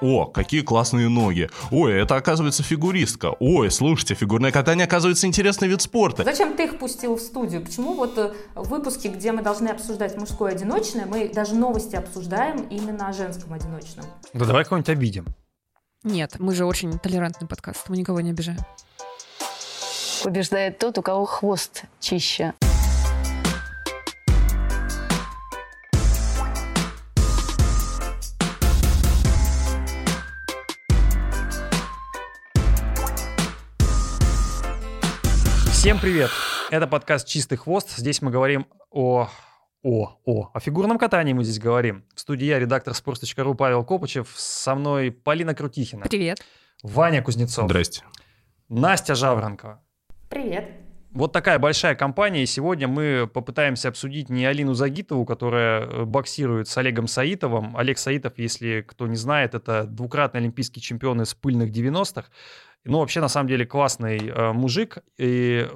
О, какие классные ноги. Ой, это оказывается фигуристка. Ой, слушайте, фигурное катание оказывается интересный вид спорта. Зачем ты их пустил в студию? Почему вот э, в выпуске, где мы должны обсуждать мужское одиночное, мы даже новости обсуждаем именно о женском одиночном? Да давай кого-нибудь обидим. Нет, мы же очень толерантный подкаст, мы никого не обижаем. Побеждает тот, у кого хвост чище. Всем привет! Это подкаст «Чистый хвост». Здесь мы говорим о... О, о, о фигурном катании мы здесь говорим. В студии я, редактор sports.ru Павел Копычев. Со мной Полина Крутихина. Привет. Ваня Кузнецов. Здрасте. Настя Жаворонкова. Привет. Вот такая большая компания, и сегодня мы попытаемся обсудить не Алину Загитову, которая э, боксирует с Олегом Саитовым. Олег Саитов, если кто не знает, это двукратный олимпийский чемпион из пыльных 90-х. Ну, вообще, на самом деле, классный э, мужик. И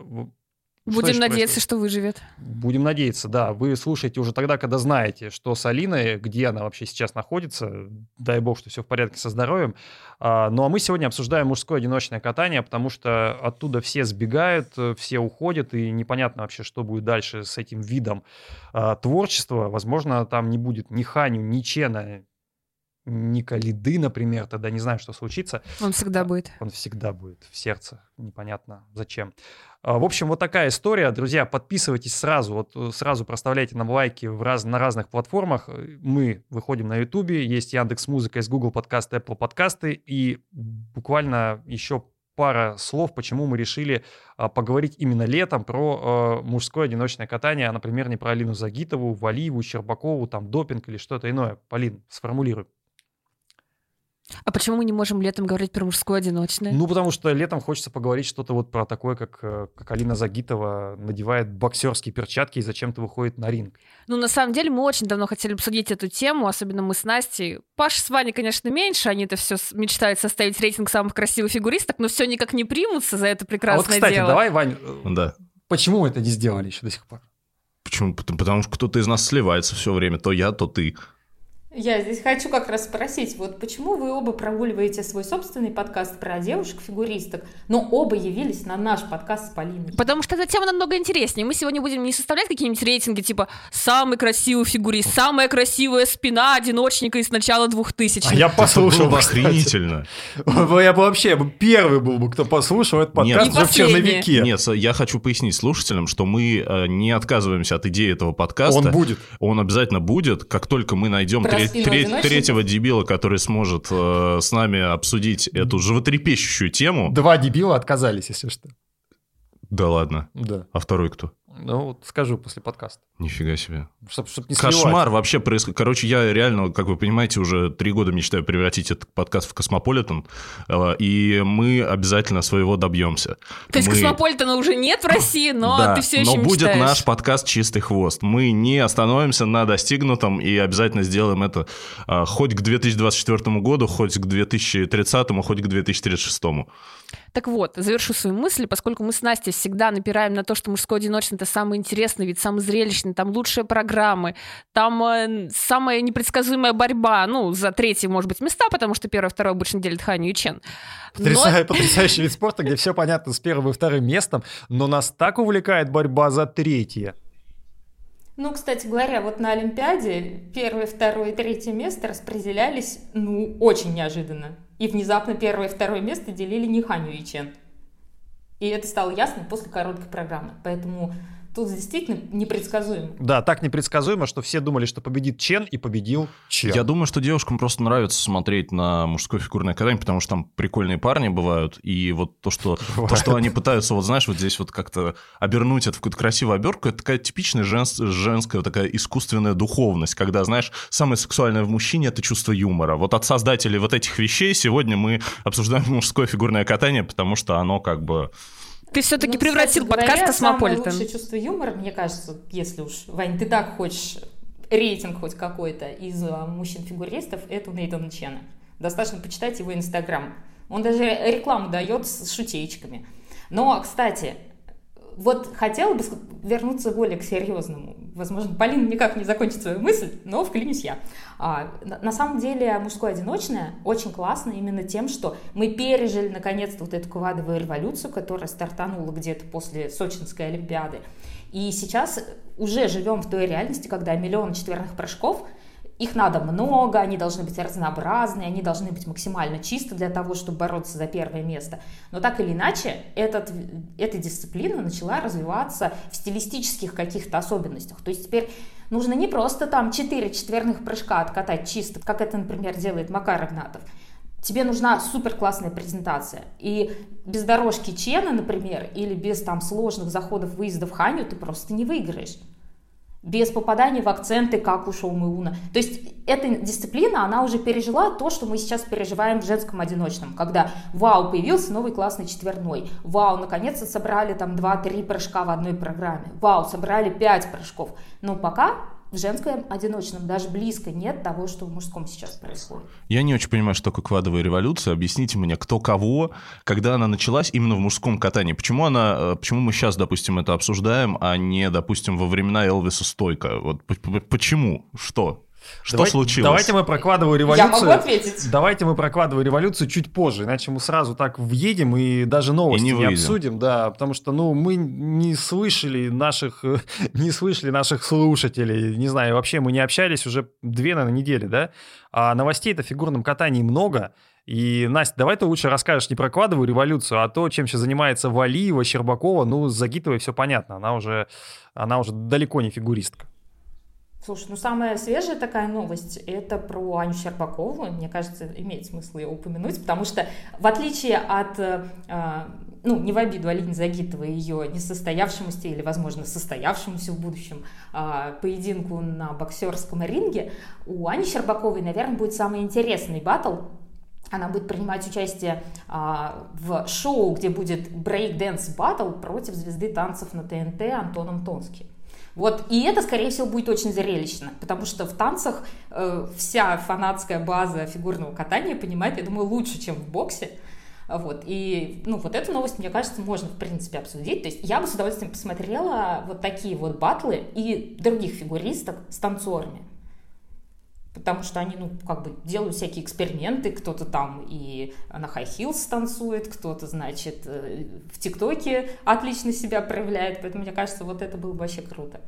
Будем еще надеяться, происходит? что выживет. Будем надеяться, да. Вы слушаете уже тогда, когда знаете, что с Алиной, где она вообще сейчас находится. Дай бог, что все в порядке со здоровьем. А, ну а мы сегодня обсуждаем мужское одиночное катание, потому что оттуда все сбегают, э, все уходят, и непонятно вообще, что будет дальше с этим видом а, творчества. Возможно, там не будет ни Ханю, ни Чена, ни Калиды, например, тогда не знаю, что случится. Он всегда будет. Он всегда будет в сердце, непонятно зачем. А, В общем, вот такая история. Друзья, подписывайтесь сразу, вот э, сразу проставляйте нам лайки в раз, на разных платформах. Э, Мы выходим на Ютубе, есть Яндекс Музыка, есть Google подкасты, Apple подкасты, и буквально еще пара слов, почему мы решили а, поговорить именно летом про э, мужское одиночное катание, а, например, не про Алину Загитову, Валиеву, Щербакову, там допинг или что-то иное. Полин, сформулируй. А почему мы не можем летом говорить про мужское одиночное? Ну, потому что летом хочется поговорить что-то вот про такое, как, э, как Алина Загитова надевает боксерские перчатки и зачем-то выходит на ринг. Ну, на самом деле, мы очень давно хотели обсудить эту тему, особенно мы с Настей. Паша с Ваней, конечно, меньше, они-то все мечтают составить рейтинг самых красивых фигуристок, но все никак не примутся за это а прекрасное вот, кстати, дело. давай, Вань, э, Да. почему мы это не сделали еще до сих пор? Почему? Потому, потому что кто-то из нас сливается все время. То я, то ты. Я здесь хочу как раз спросить, вот почему вы оба прогуливаете свой собственный подкаст про девушек-фигуристок, но оба явились на наш подкаст с Полиной? Потому что эта тема намного интереснее. Мы сегодня будем не составлять какие-нибудь рейтинги, типа «самый красивый фигурист», «самая красивая спина одиночника из начала 2000 А я послушал, Это было кстати. охренительно. Я бы вообще бы первый был бы, кто послушал этот Нет. подкаст Не уже в черновике. Нет, я хочу пояснить слушателям, что мы э, не отказываемся от идеи этого подкаста. Он будет. Он обязательно будет, как только мы найдем тре- тре- третьего дебила, который сможет э, с нами обсудить эту животрепещущую тему. Два дебила отказались, если что. Да ладно. Да. А второй кто? Ну, вот скажу после подкаста. Нифига себе. Чтоб, чтоб не Кошмар сливать. вообще происходит. Короче, я реально, как вы понимаете, уже три года мечтаю превратить этот подкаст в Космополитен, э, и мы обязательно своего добьемся. То есть Мы- Космополитена уже нет в России, но Да, ты все еще но будет мечтаешь. наш подкаст «Чистый хвост». Мы не остановимся на достигнутом и обязательно сделаем это а, хоть к 2024 году, хоть к 2030, хоть к 2036. Так вот, завершу свою мысль, поскольку мы с Настей всегда напираем на то, что мужское одиночное это самый интересный вид, самый зрелищный, там лучшие программы, там э, самая непредсказуемая борьба, ну, за третьи, может быть, места, потому что первое, второе обычно делит Ханю и Чен. Но- потрясающий вид спорта, где все понятно с первым и вторым местом, но нас так увлекает борьба за третье. Ну, кстати говоря, вот на Олимпиаде первое, второе и третье место распределялись, ну, очень неожиданно. И внезапно первое и второе место делили не Ханю и Чен. И это стало ясно после короткой программы. Поэтому тут действительно непредсказуемо. Да, так непредсказуемо, что все думали, что победит Чен, и победил Чен. Я думаю, что девушкам просто нравится смотреть на мужское фигурное катание, потому что там прикольные парни бывают, и вот то, что, то, что они пытаются, вот знаешь, вот здесь вот как-то обернуть это в какую-то красивую обертку, это такая типичная женс- женская вот такая искусственная духовность, когда, знаешь, самое сексуальное в мужчине – это чувство юмора. Вот от создателей вот этих вещей сегодня мы обсуждаем мужское фигурное катание, потому что оно как бы... Ты все-таки Ну, превратил кстати подкаст говоря, Самое Космополитен. лучшее чувство юмора, мне кажется, если уж, Вань, ты так хочешь рейтинг хоть какой-то из а, мужчин-фигуристов, это у Нейтана Чена. Достаточно почитать его инстаграм. Он даже рекламу дает с шутеечками. Но, кстати, вот хотела бы вернуться более к серьезному. Возможно, Полина никак не закончит свою мысль, но вклинюсь я. А, на, самом деле мужское одиночное очень классно именно тем, что мы пережили наконец-то вот эту квадовую революцию, которая стартанула где-то после Сочинской Олимпиады. И сейчас уже живем в той реальности, когда миллион четверных прыжков – их надо много, они должны быть разнообразные, они должны быть максимально чисты для того, чтобы бороться за первое место. Но так или иначе, этот, эта дисциплина начала развиваться в стилистических каких-то особенностях. То есть теперь нужно не просто там 4 четверных прыжка откатать чисто, как это, например, делает Макар Игнатов. Тебе нужна супер классная презентация. И без дорожки Чена, например, или без там сложных заходов, выездов Ханю ты просто не выиграешь без попадания в акценты, как у Шоумеуна. То есть эта дисциплина, она уже пережила то, что мы сейчас переживаем в женском одиночном, когда вау, появился новый классный четверной, вау, наконец-то собрали там 2-3 прыжка в одной программе, вау, собрали 5 прыжков. Но пока в женском одиночном даже близко нет того, что в мужском сейчас происходит. Я не очень понимаю, что такое квадовая революция. Объясните мне, кто кого, когда она началась именно в мужском катании. Почему, она, э, почему мы сейчас, допустим, это обсуждаем, а не, допустим, во времена Элвиса Стойка? Вот почему? Что? Что Давай, случилось? Давайте мы прокладываю революцию. Я могу ответить. Давайте мы прокладываю революцию чуть позже, иначе мы сразу так въедем и даже новости и не, не обсудим, да, потому что, ну, мы не слышали наших, не слышали наших слушателей, не знаю, вообще мы не общались уже две, наверное, недели, да, а новостей-то в фигурном катании много, и, Настя, давай ты лучше расскажешь не про квадовую революцию, а то, чем сейчас занимается Валиева, Щербакова, ну, с Загитовой все понятно, она уже, она уже далеко не фигуристка. Слушай, ну самая свежая такая новость — это про Аню Щербакову. Мне кажется, имеет смысл ее упомянуть, потому что в отличие от, э, ну, не в обиду Алине Загитовой, ее несостоявшемуся или, возможно, состоявшемуся в будущем э, поединку на боксерском ринге, у Ани Щербаковой, наверное, будет самый интересный батл, она будет принимать участие а, в шоу, где будет брейк-дэнс батл против звезды танцев на ТНТ Антоном Тонски. Вот, и это, скорее всего, будет очень зрелищно, потому что в танцах э, вся фанатская база фигурного катания понимает, я думаю, лучше, чем в боксе. Вот, и, ну, вот эту новость, мне кажется, можно, в принципе, обсудить. То есть я бы с удовольствием посмотрела вот такие вот батлы и других фигуристок с танцорами потому что они, ну, как бы делают всякие эксперименты, кто-то там и на high heels танцует, кто-то, значит, э, в ТикТоке отлично себя проявляет, поэтому мне кажется, вот это было бы вообще круто.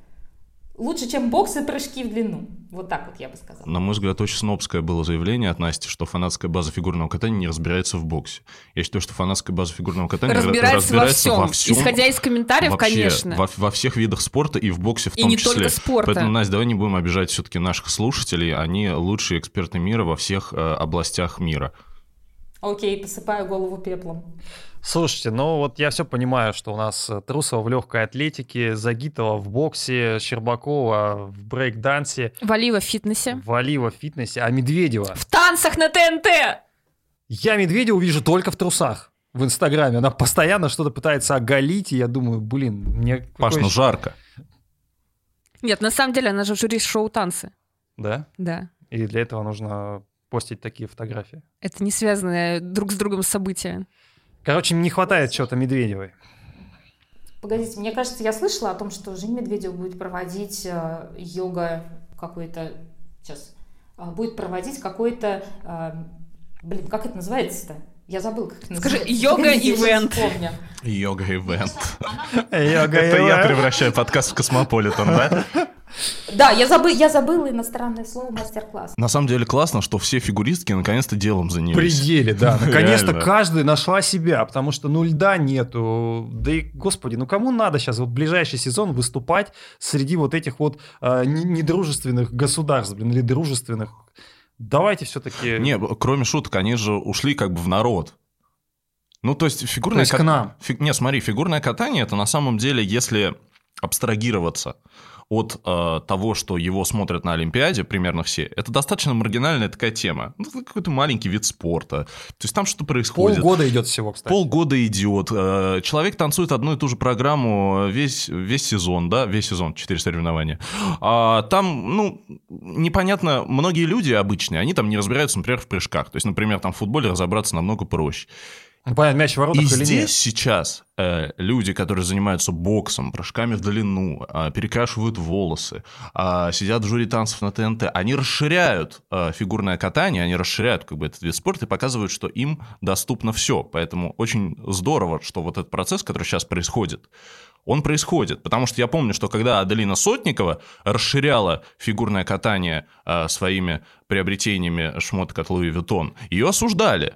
Лучше, чем боксы прыжки в длину. Вот так вот я бы сказала. На мой взгляд, очень снобское было заявление от Насти, что фанатская база фигурного катания не разбирается в боксе. Я считаю, что фанатская база фигурного катания разбирается, разбирается во, всем. во всем. Исходя из комментариев, вообще, конечно. Во, во всех видах спорта и в боксе в и том не числе. только спорта. Поэтому, Настя, давай не будем обижать все-таки наших слушателей. Они лучшие эксперты мира во всех э, областях мира. Окей, посыпаю голову пеплом. Слушайте, ну вот я все понимаю, что у нас э, Трусова в легкой атлетике, Загитова в боксе, Щербакова в брейк-дансе. Валива в фитнесе. Валива в фитнесе, а Медведева... В танцах на ТНТ! Я Медведеву вижу только в трусах в Инстаграме. Она постоянно что-то пытается оголить, и я думаю, блин, мне... Паш, ну жарко. Нет, на самом деле она же жюри шоу «Танцы». Да? Да. И для этого нужно постить такие фотографии. Это не связанное друг с другом события. Короче, не хватает чего-то Медведевой. Погодите, мне кажется, я слышала о том, что Жень Медведев будет проводить э, йога какой-то... Сейчас. Э, будет проводить какой-то... Э, блин, как это называется-то? Я забыл, как это Скажи, йога-ивент. Йога-ивент. Это я превращаю подкаст в космополитен, да? Да, я, забы, я забыла иностранное слово мастер-класс. На самом деле классно, что все фигуристки наконец-то делом занялись. Пределе, да. Наконец-то каждая нашла себя, потому что ну льда нету. Да и, господи, ну кому надо сейчас вот ближайший сезон выступать среди вот этих вот э, недружественных государств, блин, или дружественных? Давайте все-таки... Не, кроме шуток, они же ушли как бы в народ. Ну, то есть фигурное... То есть к нам. Фи... Не, смотри, фигурное катание – это на самом деле, если абстрагироваться от э, того, что его смотрят на Олимпиаде, примерно все, это достаточно маргинальная такая тема. Ну, какой-то маленький вид спорта. То есть там что-то происходит. Полгода идет всего, кстати. Полгода идет. Э, человек танцует одну и ту же программу весь, весь сезон, да, весь сезон, четыре соревнования. А там, ну, непонятно, многие люди обычные, они там не разбираются, например, в прыжках. То есть, например, там в футболе разобраться намного проще. Ну, понятно, мяч в воротах И или здесь нет. сейчас э, люди, которые занимаются боксом, прыжками в длину, э, перекрашивают волосы, э, сидят в жюри танцев на ТНТ, они расширяют э, фигурное катание, они расширяют как бы этот вид спорта и показывают, что им доступно все. Поэтому очень здорово, что вот этот процесс, который сейчас происходит, он происходит. Потому что я помню, что когда Аделина Сотникова расширяла фигурное катание э, своими приобретениями шмоток от Луи Vuitton, ее осуждали.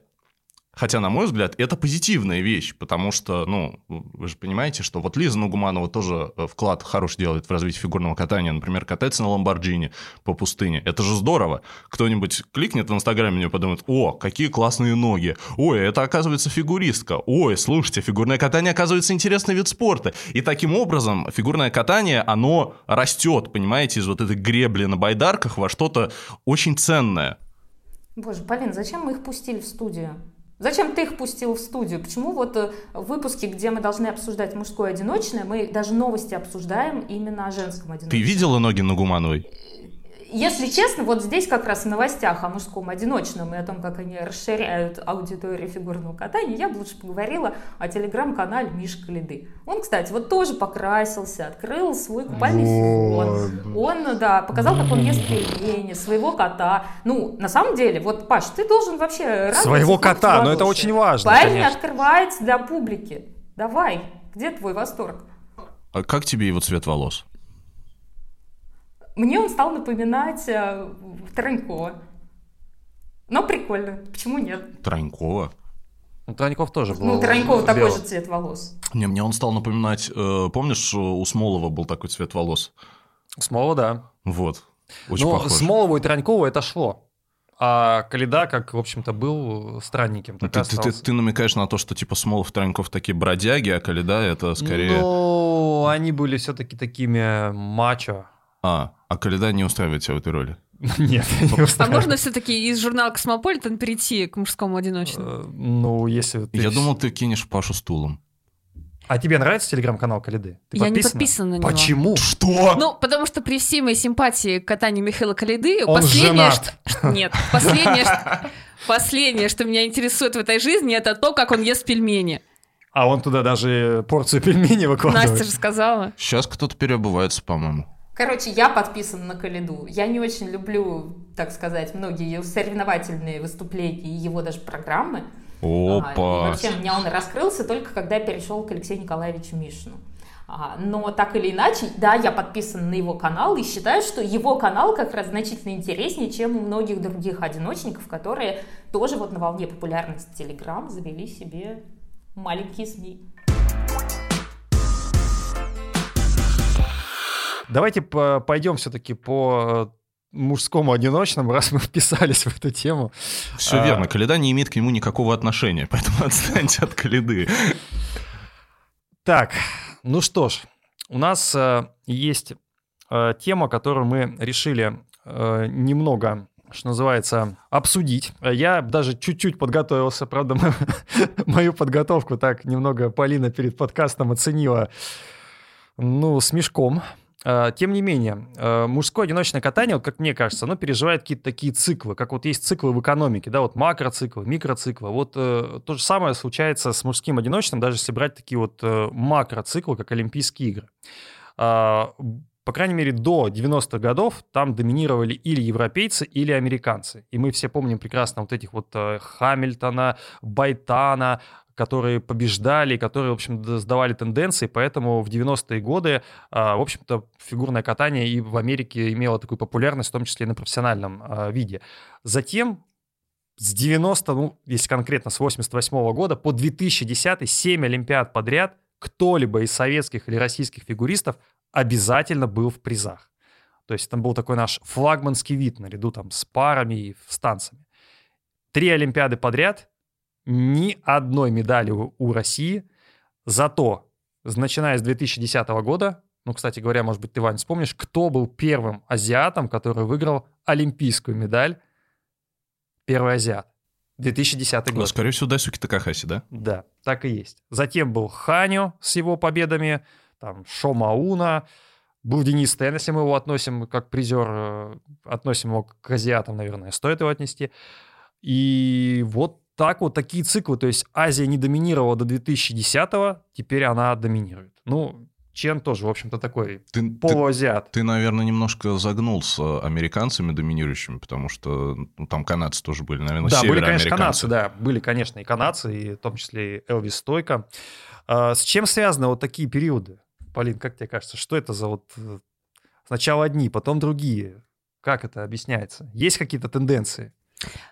Хотя, на мой взгляд, это позитивная вещь, потому что, ну, вы же понимаете, что вот Лиза Нугуманова тоже э, вклад хороший делает в развитие фигурного катания. Например, катается на Ламборджини по пустыне. Это же здорово. Кто-нибудь кликнет в Инстаграме и подумает, о, какие классные ноги. Ой, это, оказывается, фигуристка. Ой, слушайте, фигурное катание, оказывается, интересный вид спорта. И таким образом фигурное катание, оно растет, понимаете, из вот этой гребли на байдарках во что-то очень ценное. Боже, Полин, зачем мы их пустили в студию? Зачем ты их пустил в студию? Почему вот э, в выпуске, где мы должны обсуждать мужское одиночное, мы даже новости обсуждаем именно о женском одиночном? Ты видела ноги Нугумановой? Если честно, вот здесь как раз в новостях о мужском одиночном и о том, как они расширяют аудиторию фигурного катания, я бы лучше поговорила о телеграм-канале Мишка Лиды. Он, кстати, вот тоже покрасился, открыл свой купальный сезон. Он, да, показал, как он ест пельмени, своего кота. Ну, на самом деле, вот, Паш, ты должен вообще Своего кота, но это очень важно, Парень конечно. открывается для публики. Давай, где твой восторг? А как тебе его цвет волос? Мне он стал напоминать э, Таранькова. Но прикольно, почему нет? Тронькова? Ну, Троньков тоже был. Ну, Таранькова такой белый. же цвет волос. Не, мне он стал напоминать, э, помнишь, у Смолова был такой цвет волос? Смолова, да. Вот. Очень ну, похож. Смолову и Тронькову это шло. А Коляда, как, в общем-то, был и Ты, ты- ты- ты намекаешь на то, что типа Смолов и Троньков такие бродяги, а Коляда это скорее... Ну, они были все-таки такими мачо. А, а Коляда не устраивает тебя в этой роли. Нет, не А устраивает. можно все-таки из журнала «Космополитен» перейти к мужскому одиночному? Э, Ну, если ты... Я думал, ты кинешь Пашу стулом. А тебе нравится телеграм-канал Коляды? Ты Я не подписана? подписана на него. Почему? Что? Ну, потому что при всей моей симпатии к катанию Михаила Коляды, Он последнее, женат. что... Нет, последнее, что... последнее, что меня интересует в этой жизни, это то, как он ест пельмени. А он туда даже порцию пельменей выкладывает. Настя же сказала. Сейчас кто-то переобувается, по-моему. Короче, я подписана на Калиду. Я не очень люблю, так сказать, многие соревновательные выступления и его даже программы. А, и Опа. вообще, у меня он раскрылся только когда я перешел к Алексею Николаевичу Мишину. А, Но так или иначе, да, я подписана на его канал и считаю, что его канал как раз значительно интереснее, чем у многих других одиночников, которые тоже вот на волне популярности Телеграм завели себе маленькие СМИ. Давайте по- пойдем все-таки по э, мужскому одиночному, раз мы вписались в эту тему. Все А. верно, Каледа не имеет к нему никакого отношения, поэтому отстаньте от Каледы. Так, ну что ж, у нас э, есть э, тема, которую мы решили э, немного, что называется, обсудить. Я даже чуть-чуть подготовился, правда, мо- мою подготовку так немного Полина перед подкастом оценила, ну, с мешком. Э, Тем не менее, э, мужское одиночное катание, как мне кажется, оно переживает какие-то такие циклы, как вот есть циклы в экономике, да, вот макроциклы, микроциклы. Вот э, то же самое случается с мужским одиночным, даже если брать такие вот макроциклы, как Олимпийские игры. А, по крайней мере, до 90-х годов там доминировали или европейцы, или американцы. И мы все помним прекрасно вот этих вот Хамильтона, Байтана, которые побеждали, которые, в общем, сдавали тенденции, поэтому в 90-е годы, а, в общем-то, фигурное катание и в Америке имело такую популярность, в том числе и на профессиональном а, виде. Затем с 90, ну, если конкретно с 88 года по 2010 7 Олимпиад подряд кто-либо из советских или российских фигуристов обязательно был в призах. То есть там был такой наш флагманский вид наряду там с парами и с танцами. Три Олимпиады подряд, ни одной медали у, России. Зато, начиная с 2010 года, ну, кстати говоря, может быть, ты, Вань, вспомнишь, кто был первым азиатом, который выиграл олимпийскую медаль? Первый азиат. 2010 Ну, год. скорее всего, Дайсуки Такахаси, да? Да, так и есть. Затем был Ханю с его победами, там Шомауна, был Денис Тен, если мы его относим как призер, э, относим его к азиатам, наверное, стоит его отнести. И вот так вот такие циклы, то есть Азия не доминировала до 2010-го, теперь она доминирует. Ну, Чен тоже, в общем-то, такой Ты, ты, полуазиат. ты, наверное, немножко загнул с американцами доминирующими, потому что ну, там канадцы тоже были, наверное, Да, были, конечно, канадцы, да, были, конечно, и канадцы, и в том числе и Элвис Стойко. А, С чем связаны вот такие периоды? Полин, как тебе кажется, что это за вот э, сначала одни, потом другие? Как это объясняется? Есть какие-то тенденции?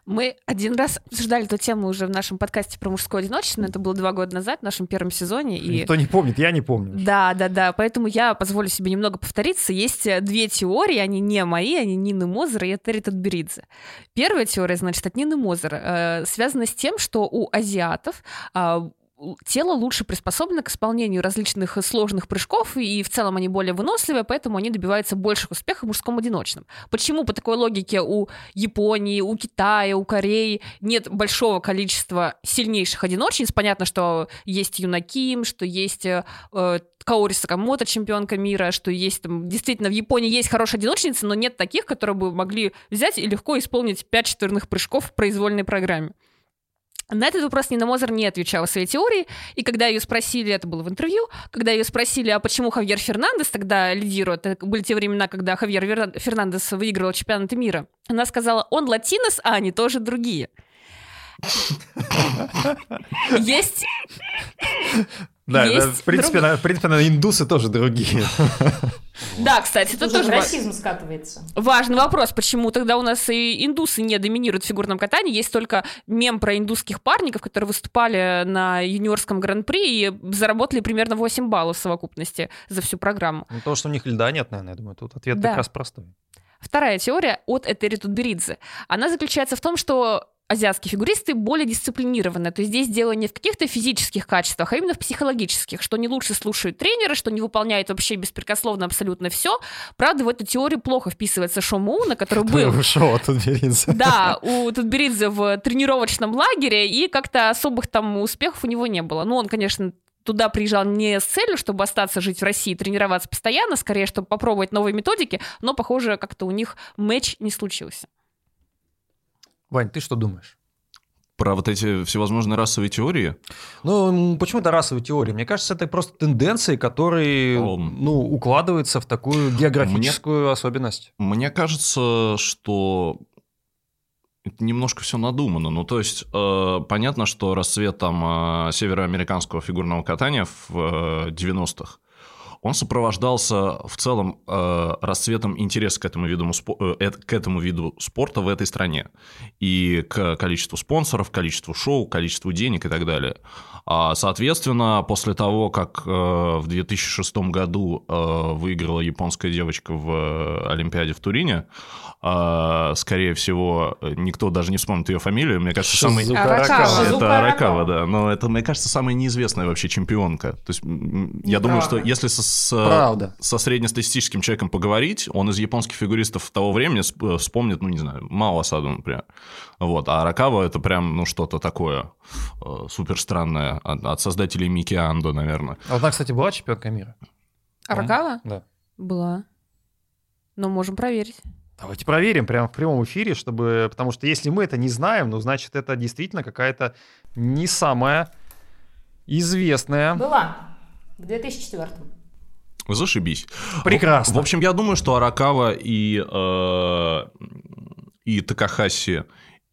Мы один раз обсуждали эту тему уже в нашем подкасте про мужское одиночество. Это было два года назад, в нашем первом сезоне. И... Никто не помнит, я не помню. Да, да, да. Поэтому я позволю себе немного повториться. Есть э, две теории, они не мои, они Нины Мозера и Терри Тутберидзе. Первая теория, значит, от Нины Мозера, э, связана с тем, что у азиатов а, тело лучше приспособлено к исполнению различных сложных прыжков, и в целом они более выносливые, поэтому они добиваются больших успехов в мужском одиночном. Почему по такой логике у Японии, у Китая, у Кореи нет большого количества сильнейших одиночниц? Понятно, что есть Юна Ким, что есть э, э, Каори Сакамото, чемпионка мира, что есть там... Действительно, в Японии есть хорошие одиночницы, но нет таких, которые бы могли взять и легко исполнить 5 четверных прыжков в произвольной программе. На этот вопрос Нина Мозер не отвечала своей теории, и когда ее спросили, это было в интервью, когда ее спросили, а почему Хавьер Фернандес тогда лидирует, это были те времена, когда Хавьер Фернандес выигрывал чемпионаты мира, она сказала, он латинос, а они тоже другие. Есть Да, Есть да, в принципе, друг- на- в принципе, на индусы тоже другие. Да, кстати, это тоже расизм скатывается. важный вопрос, почему тогда у нас и индусы не доминируют в фигурном катании. Есть только мем про индусских парников, которые выступали на юниорском гран-при и заработали примерно 8 баллов в совокупности за всю программу. Ну, то, что у них льда нет, наверное, я думаю, тут ответ Да. как раз простой. Вторая теория от Этери Тутберидзе. Она заключается в том, что азиатские фигуристы более дисциплинированы. То есть здесь дело не в каких-то физических качествах, а именно в психологических, что они лучше слушают тренера, что не выполняют вообще беспрекословно абсолютно все. Правда, в эту теорию плохо вписывается Шомуна, который был Ушел тут берется. да, у Тутберидзе в тренировочном лагере, и как-то особых там успехов у него не было. Ну, он, конечно, туда приезжал не с целью, чтобы остаться жить в России, тренироваться постоянно, скорее, чтобы попробовать новые методики, но, похоже, как-то у них матч не случился. Вань, ты что думаешь? Про вот эти всевозможные расовые теории. Ну, почему это расовая теория? Мне кажется, это просто тенденции, которые, Ом. ну, укладываются в такую географическую особенность. Мне кажется, что это немножко все надумано. Ну, то есть, э, понятно, что расцвет там э, североамериканского фигурного катания в э, 90-х, он сопровождался в целом э, расцветом интереса к этому, виду, э, к этому виду спорта в этой стране. И к количеству спонсоров, количеству шоу, количеству денег и так далее. А, соответственно, после того, как э, в 2006 году э, выиграла японская девочка в э, Олимпиаде в Турине, скорее всего, никто даже не вспомнит ее фамилию. Мне кажется, самый... Аракава. Это Аракава. Да. Но это, мне кажется, самая неизвестная вообще чемпионка. То есть, я думаю, что если со, с, Правда. со среднестатистическим человеком поговорить, он из японских фигуристов того времени сп- вспомнит, ну, не знаю, Мао Асаду, например. Вот. А Аракава это прям, ну, что-то такое э, супер странное от, от создателей Мики Андо, наверное. А вот она, кстати, была чемпионка мира? Аракава? Да. Была. Но можем проверить. Давайте проверим прямо в прямом эфире, чтобы... Потому что если мы это не знаем, ну, значит, это действительно какая-то не самая известная. Была. В 2004 Зашибись. Прекрасно. В общем, я думаю, что Аракава и, э, и Такахаси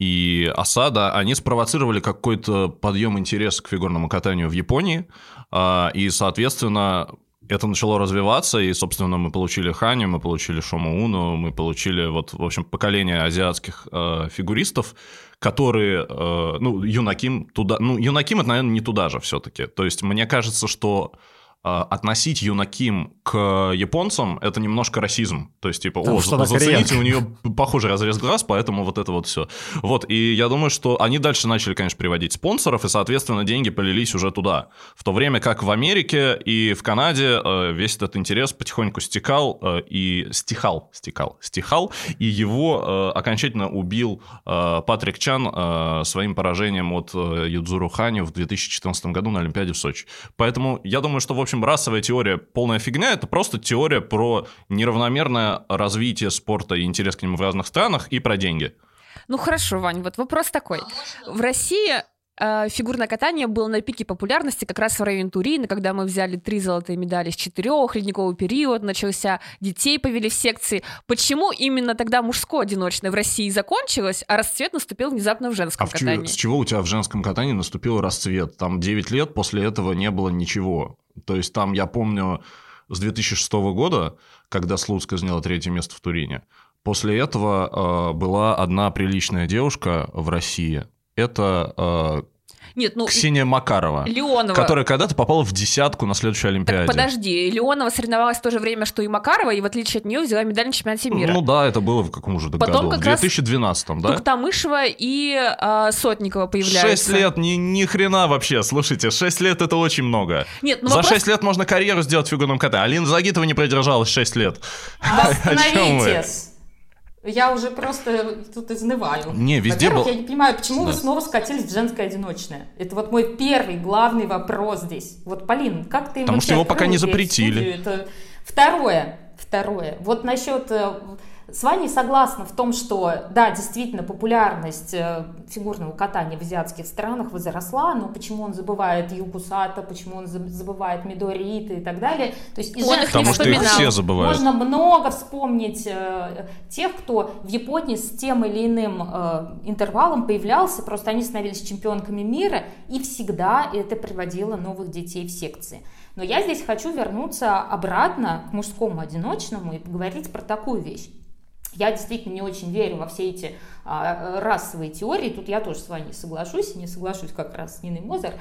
и Асада, они спровоцировали какой-то подъем интереса к фигурному катанию в Японии, а, и, соответственно, это начало развиваться, и, собственно, мы получили Ханю, мы получили Шому Уну, мы получили, вот, в общем, поколение азиатских э, фигуристов, которые, э, ну, Юнаким туда, ну, Юнаким это, наверное, не туда же все-таки. То есть, мне кажется, что относить Юнаким к японцам это немножко расизм. То есть, типа, Потому о, что зацените, у нее похожий разрез глаз, поэтому вот это вот все. Вот, и я думаю, что они дальше начали, конечно, приводить спонсоров, и, соответственно, деньги полились уже туда. В то время как в Америке и в Канаде э, весь этот интерес потихоньку стекал э, и стихал, стекал, стихал, и его э, окончательно убил э, Патрик Чан э, своим поражением от э, Юдзуру Ханю в 2014 году на Олимпиаде в Сочи. Поэтому я думаю, что, в общем, расовая теория полная фигня, это просто теория про неравномерное развитие спорта и интерес к нему в разных странах и про деньги. Ну хорошо, Вань, вот вопрос такой. В России фигурное катание было на пике популярности как раз в районе Турина, когда мы взяли три золотые медали с четырех, ледниковый период начался, детей повели в секции. Почему именно тогда мужское одиночное в России закончилось, а расцвет наступил внезапно в женском А катании? с чего у тебя в женском катании наступил расцвет? Там 9 лет после этого не было ничего. То есть там, я помню, с 2006 года, когда Слуцкая заняла третье место в Турине, после этого э, была одна приличная девушка в России. Это э, Нет, ну Ксения Макарова, Леонова. которая когда-то попала в десятку на следующей Олимпиаде. Так подожди, Леонова соревновалась в то же время, что и Макарова, и в отличие от нее взяла медаль на чемпионате мира. Ну да, это было в каком же Потом году? как в раз 2012, да? Туктамышева и а, Сотникова появляются. Шесть лет, ни, ни хрена вообще, слушайте, шесть лет это очень много. Нет, ну За вопрос- 6 лет можно карьеру сделать в фигурном катании. Алина Загитова не продержалась 6 лет. Остановитесь. Я уже просто тут изнываю. Не, везде Во-первых, был- я не понимаю, почему вы Да. снова скатились в женское одиночное. Это вот мой первый главный вопрос здесь. Вот, Полин, как ты Потому что его пока не запретили. Это... Второе, второе. Вот насчет... С Ваней согласна в том, что, да, действительно, популярность э, фигурного катания в азиатских странах возросла, но почему он забывает Юкусата, почему он заб- забывает Мидориита и так далее. То есть из Он их не Потому что их вспоминал. все забывают. можно много вспомнить э, тех, кто в Японии с тем или иным э, интервалом появлялся, просто они становились чемпионками мира, и всегда это приводило новых детей в секции. Но я здесь хочу вернуться обратно к мужскому одиночному и поговорить про такую вещь. Я действительно не очень верю во все эти а, расовые теории. Тут я тоже с вами соглашусь, не соглашусь как раз с Ниной Мозер.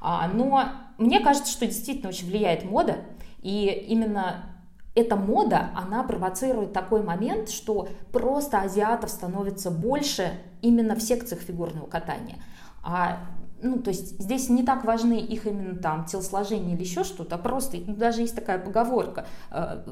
А, но мне кажется, что действительно очень влияет мода. И именно эта мода, она провоцирует такой момент, что просто азиатов становится больше именно в секциях фигурного катания. А ну, то есть здесь не так важны их именно там телосложение или еще что-то, а просто ну, даже есть такая поговорка, э,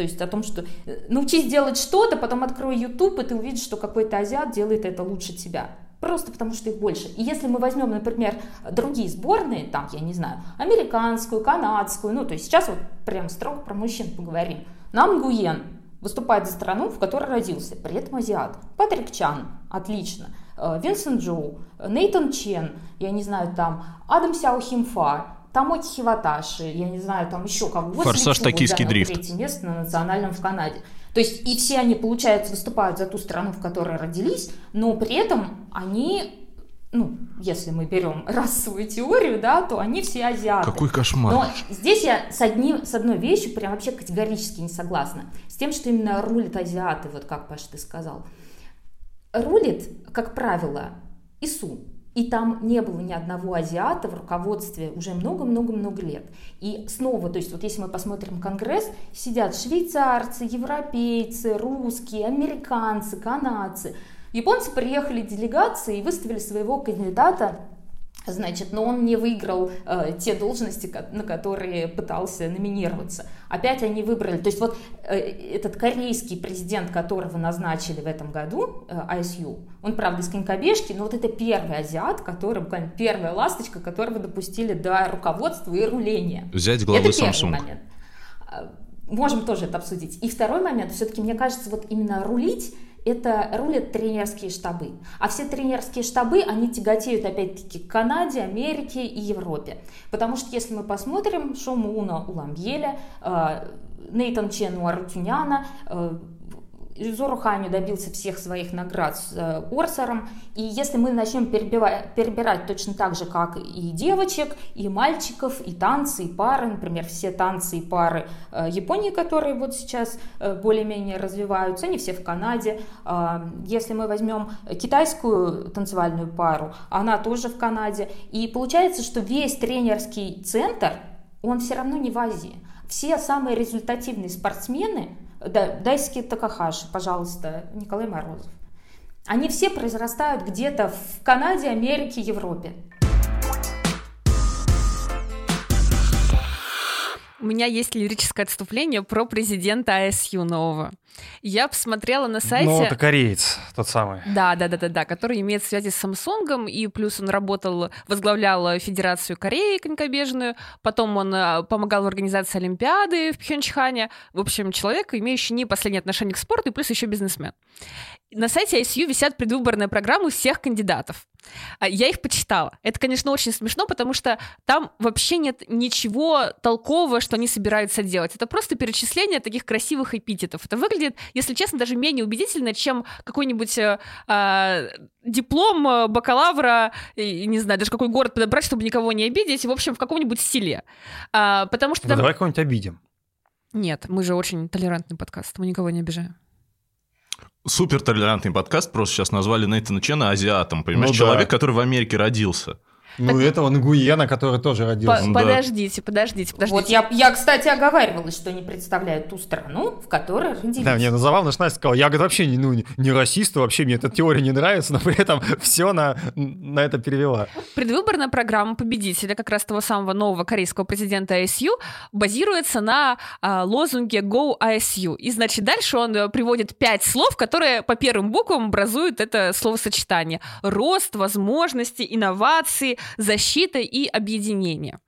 то есть о том, что э, научись делать что-то, потом открой YouTube, и ты увидишь, что какой-то азиат делает это лучше тебя. Просто потому что их больше. И если мы возьмем, например, другие сборные, там, я не знаю, американскую, канадскую, ну, то есть сейчас вот прям строго про мужчин поговорим. Нам Гуен выступает за страну, в которой родился, при этом азиат. Патрик Чан, отлично. Э, Винсент Джоу, Нейтан Чен, я не знаю, там, Адам Сяо Химфа, Тамоти Хиваташи, я не знаю, там еще кого. «Форсаж Токийский дрифт». Третье место на национальном в Канаде. То есть и все они, получается, выступают за ту страну, в которой родились, но при этом они, ну, если мы берем расовую теорию, да, то они все азиаты. Какой кошмар. Но здесь я с, одним, с одной вещью прям вообще категорически не согласна. С тем, что именно рулит азиаты, вот как, Паша, ты сказал. Рулит, как правило, ИСУ. И там не было ни одного азиата в руководстве уже много-много-много лет. И снова, то есть вот если мы посмотрим Конгресс, сидят швейцарцы, европейцы, русские, американцы, канадцы. Японцы приехали делегации и выставили своего кандидата Значит, но он не выиграл э, те должности, на которые пытался номинироваться. Опять они выбрали, то есть вот э, этот корейский президент, которого назначили в этом году, э, ISU, он, правда, из конькобежки, но вот это первый азиат, который, буквально первая ласточка, которого допустили до руководства и руления. Взять главы это первый Samsung. момент. А, Можем тоже это обсудить. И второй момент, все-таки мне кажется, вот именно рулить это рулят тренерские штабы. А все тренерские штабы, они тяготеют опять-таки к Канаде, Америке и Европе. Потому что если мы посмотрим, Шоумуна у Ламбеля, э, Нейтан Чен у Э, Зору Ханю добился всех своих наград с э, Орсером. И если мы начнем перебива- перебирать точно так же, как и девочек, и мальчиков, и танцы, и пары, например, все танцы и пары э, Японии, которые вот сейчас э, более-менее развиваются, они все в Канаде. А, Если мы возьмем китайскую танцевальную пару, она тоже в Канаде. И получается, что весь тренерский центр, он все равно не в Азии. Все самые результативные спортсмены, Дайски Такахаши, пожалуйста, Николай Морозов, они все произрастают где-то в Канаде, Америке, Европе. У меня есть лирическое отступление про президента АСЮ нового. Я посмотрела на сайте... Ну, это кореец, тот самый. Да, да, да, да, да, который имеет связи с Самсунгом, и плюс он работал, возглавлял Федерацию Кореи конькобежную, потом он э, помогал в организации Олимпиады в Пхенчхане. В общем, человек, имеющий не последнее отношение к спорту, и плюс еще бизнесмен. На сайте ISU висят предвыборные программы всех кандидатов. А, Я их почитала. Это, конечно, очень смешно, потому что там вообще нет ничего толкового, что они собираются делать. Это просто перечисление таких красивых эпитетов. Это выглядит, если честно, даже менее убедительно, чем какой-нибудь э, а, диплом э, бакалавра, и, не знаю, даже какой город подобрать, чтобы никого не обидеть, в общем, в каком-нибудь селе. А, потому что Ну, там... давай кого-нибудь обидим. Нет, мы же очень толерантный подкаст, мы никого не обижаем. Супер толерантный подкаст просто сейчас назвали Нейтана Чена азиатом, понимаешь? Ну да. Человек, который в Америке родился. Ну, этого Нгуена, который тоже По- родился. Да. Подождите, подождите, подождите. Вот я, я, кстати, оговаривалась, что не представляю ту страну, в которой родились. Да, мне ну, забавно, что Настя сказала, я говорит, вообще не, ну, не- не расист, вообще мне эта теория не нравится, но при этом все на, на это перевела. Предвыборная программа победителя как раз того самого нового корейского президента ISU базируется на а, лозунге Go ISU. И, значит, дальше он э, приводит пять слов, которые по первым буквам образуют это словосочетание. Рост, возможности, инновации, защита и объединение.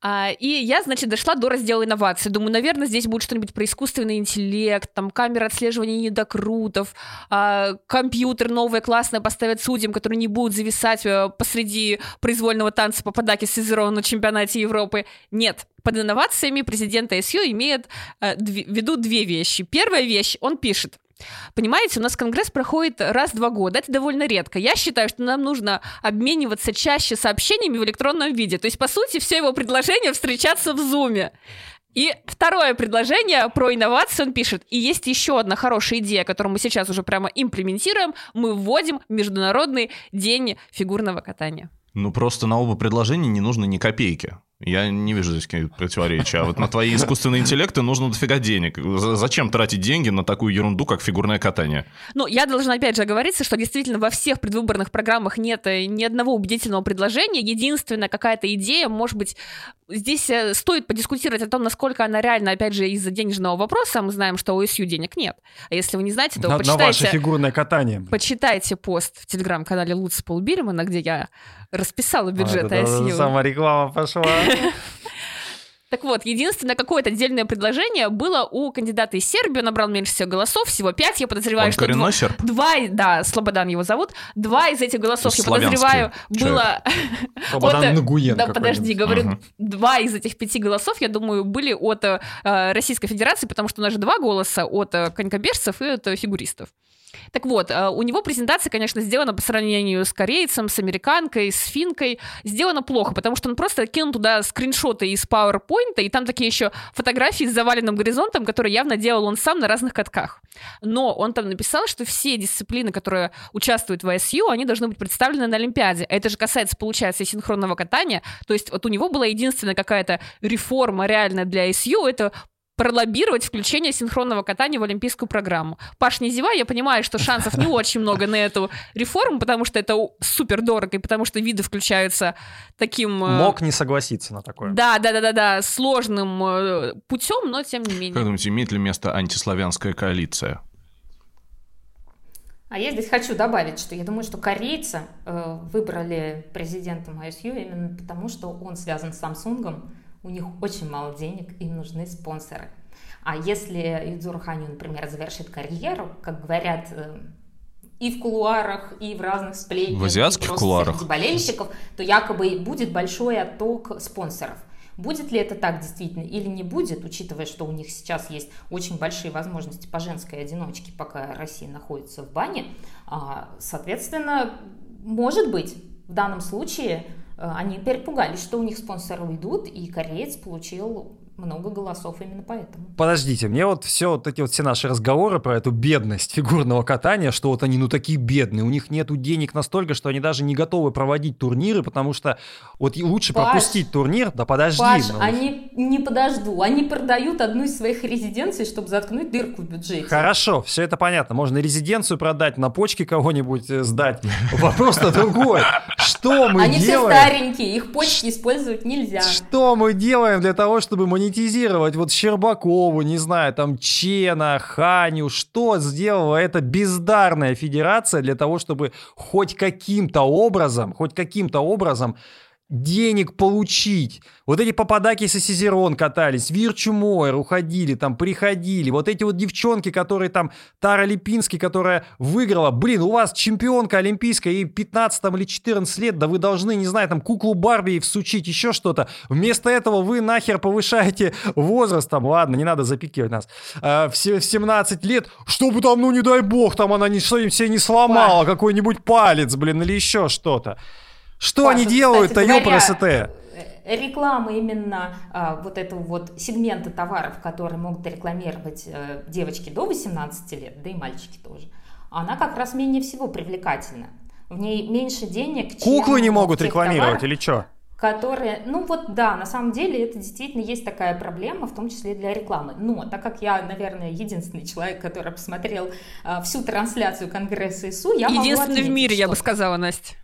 А, и я, значит, дошла до раздела инноваций. Думаю, наверное, здесь будет что-нибудь про искусственный интеллект, там камера отслеживания недокрутов, а, компьютер новое классное поставят судьям, которые не будут зависать э, посреди произвольного танца по подаке Сезерона на чемпионате Европы. Нет, под инновациями президент АСЮ имеет э, две- в виду две вещи. Первая вещь, он пишет, Понимаете, у нас конгресс проходит раз в два года, это довольно редко. Я считаю, что нам нужно обмениваться чаще сообщениями в электронном виде. То есть, по сути, все его предложения встречаться в зуме. И второе предложение про инновации он пишет. И есть еще одна хорошая идея, которую мы сейчас уже прямо имплементируем. Мы вводим Международный день фигурного катания. Ну, просто на оба предложения не нужно ни копейки. Я не вижу здесь каких противоречий. А вот на твои искусственные интеллекты нужно дофига денег. За- Зачем тратить деньги на такую ерунду, как фигурное катание? Ну, я должна опять же оговориться, что действительно во всех предвыборных программах нет э, ни одного убедительного предложения. Единственная какая-то идея, может быть, здесь э, стоит подискутировать о том, насколько она реально, опять же, из-за денежного вопроса. Мы знаем, что у ОСЮ денег нет. А если вы не знаете, то На, на почитайте... ваше фигурное катание. Почитайте пост в телеграм-канале Луц Пол Бирмана, где я расписала бюджет А, это ISU. Сама реклама пошла. Так вот, единственное какое-то отдельное предложение было у кандидата из Сербии, он набрал меньше всего голосов, всего пять, я подозреваю, Он что... коренной дво- серб? Два, да, Слободан его зовут, два из этих голосов, я подозреваю, человек. было... Слободан от, э, Нгуен Да, какой-нибудь. подожди, говорю, Ага. два из этих пяти голосов, я думаю, были от э, Российской Федерации, потому что у нас же два голоса от э, конькобежцев и от э, фигуристов. Так вот, э, у него презентация, конечно, сделана по сравнению с корейцем, с американкой, с финкой, сделана плохо, потому что он просто кинул туда скриншоты из PowerPoint, и там такие еще фотографии с заваленным горизонтом, которые явно делал он сам на разных катках. Но он там написал, что все дисциплины, которые участвуют в ISU, они должны быть представлены на Олимпиаде. Это же касается, получается, и синхронного катания. То есть вот у него была единственная какая-то реформа реальная для ISU, это пролоббировать включение синхронного катания в олимпийскую программу. Паш, не зевай, я понимаю, что шансов не очень много на эту реформу, потому что это супер дорого, и потому что виды включаются таким... э, Мог не согласиться на такое. Да, да, да, да, да, сложным э, путем, но тем не Как менее. думаете, имеет ли место антиславянская коалиция? А я здесь хочу добавить, что я думаю, что корейцы э, выбрали президентом ISU именно потому, что он связан с Samsung, у них очень мало денег, им нужны спонсоры. А если Юдзур Ханю, например, завершит карьеру, как говорят э, и в кулуарах, и в разных сплетнях, В азиатских кулуарах? болельщиков, то якобы будет большой отток спонсоров. Будет ли это так действительно или не будет, учитывая, что у них сейчас есть очень большие возможности по женской одиночке, пока Россия находится в бане, а, соответственно, может быть, в данном случае они перепугались, что у них спонсоры уйдут, и кореец получил много голосов именно поэтому. Подождите, мне вот все вот эти вот все наши разговоры про эту бедность фигурного катания, что вот они ну такие бедные, у них нету денег настолько, что они даже не готовы проводить турниры, потому что вот лучше Паш, пропустить турнир, да подожди. Паш, ну. они не подожду, они продают одну из своих резиденций, чтобы заткнуть дырку в бюджете. Хорошо, все это понятно. Можно резиденцию продать, на почки кого-нибудь э, сдать. Вопрос-то другой. Что мы Они все делаем? старенькие, их почки использовать нельзя. Что мы делаем для того, чтобы монетизировать вот Щербакову, не знаю, там Чена, Ханю? Что сделала эта бездарная федерация для того, чтобы хоть каким-то образом, хоть каким-то образом денег получить. Вот эти попадаки со Сизерон катались, Вирчу Мойер уходили, там, приходили. Вот эти вот девчонки, которые там, Тара Липинский, которая выиграла. Блин, у вас чемпионка олимпийская, ей 15 там, или 14 лет, да вы должны, не знаю, там, куклу Барби всучить, еще что-то. Вместо этого вы нахер повышаете возраст, там, ладно, не надо запикивать нас, э, в 17 лет, чтобы там, ну не дай бог, там она не, себе не сломала какой-нибудь палец, блин, или еще что-то. Что Паша, они делают-то, СТ? Э, реклама именно а, вот этого вот сегмента товаров, которые могут рекламировать а, девочки до 18 лет, да и мальчики тоже, она как раз менее всего привлекательна. В ней меньше денег, Куклы не могут рекламировать товаров, или что? которые, ну вот да, на самом деле это действительно есть такая проблема, в том числе для рекламы. Но так как я, наверное, единственный человек, который посмотрел а, всю трансляцию Конгресса ИСУ, я Единственный могу отметить, в мире, что... я бы сказала, Настя.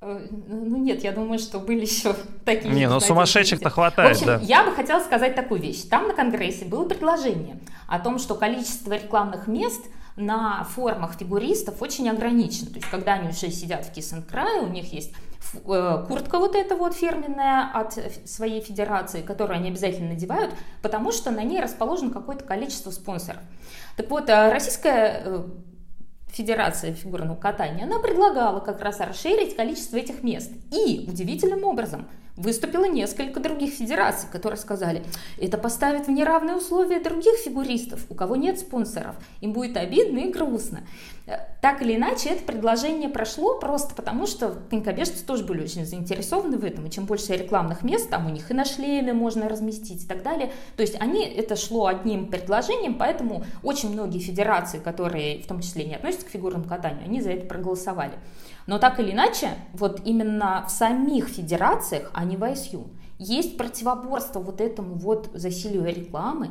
Э, ну нет, я думаю, что были еще такие. Не, ну сумасшедших-то хватает, В общем, да. я бы хотела сказать такую вещь. Там на Конгрессе было предложение о том, что количество рекламных мест на формах фигуристов очень ограничено. То есть, когда они уже сидят в Киссенкрае, у них есть э, куртка вот эта вот фирменная от своей федерации, которую они обязательно надевают, потому что на ней расположено какое-то количество спонсоров. Так вот, э, российская Федерация фигурного катания, она предлагала как раз расширить количество этих мест. И удивительным образом выступило несколько других федераций, которые сказали, это поставит в неравные условия других фигуристов, у кого нет спонсоров. Им будет обидно и грустно. Э, так или иначе, это предложение прошло просто потому, что конькобежцы тоже были очень заинтересованы в этом, и чем больше рекламных мест, там у них и на шлеме можно разместить и так далее. То есть они, это шло одним предложением, поэтому очень многие федерации, которые в том числе не относятся к фигурному катанию, они за это проголосовали. Но так или иначе, вот именно в самих федерациях, а не в ISU, есть противоборство вот этому вот засилию рекламы,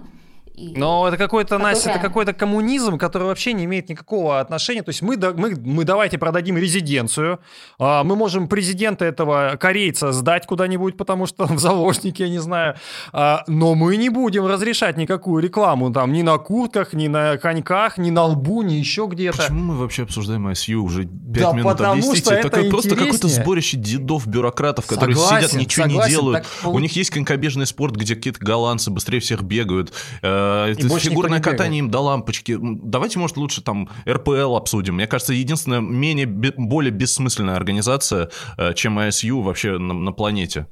и Но это какой-то, которая... Настя, это какой-то коммунизм, который вообще не имеет никакого отношения. То есть мы, мы, мы давайте продадим резиденцию, а, мы можем президента этого корейца сдать куда-нибудь, потому что в заложники, я не знаю, а, но мы не будем разрешать никакую рекламу там ни на куртках, ни на коньках, ни на лбу, ни еще где-то. Почему мы вообще обсуждаем ISU уже 5 да минут объясните? Это такое, просто какое-то сборище дедов, бюрократов, которые согласен, сидят, ничего согласен, не делают. Так... У них есть конькобежный спорт, где какие-то голландцы быстрее всех бегают э, это фигурное катание им до лампочки. Давайте, может, лучше там РПЛ обсудим. Мне кажется, единственная менее, более бессмысленная организация, э, чем ISU вообще на, на планете.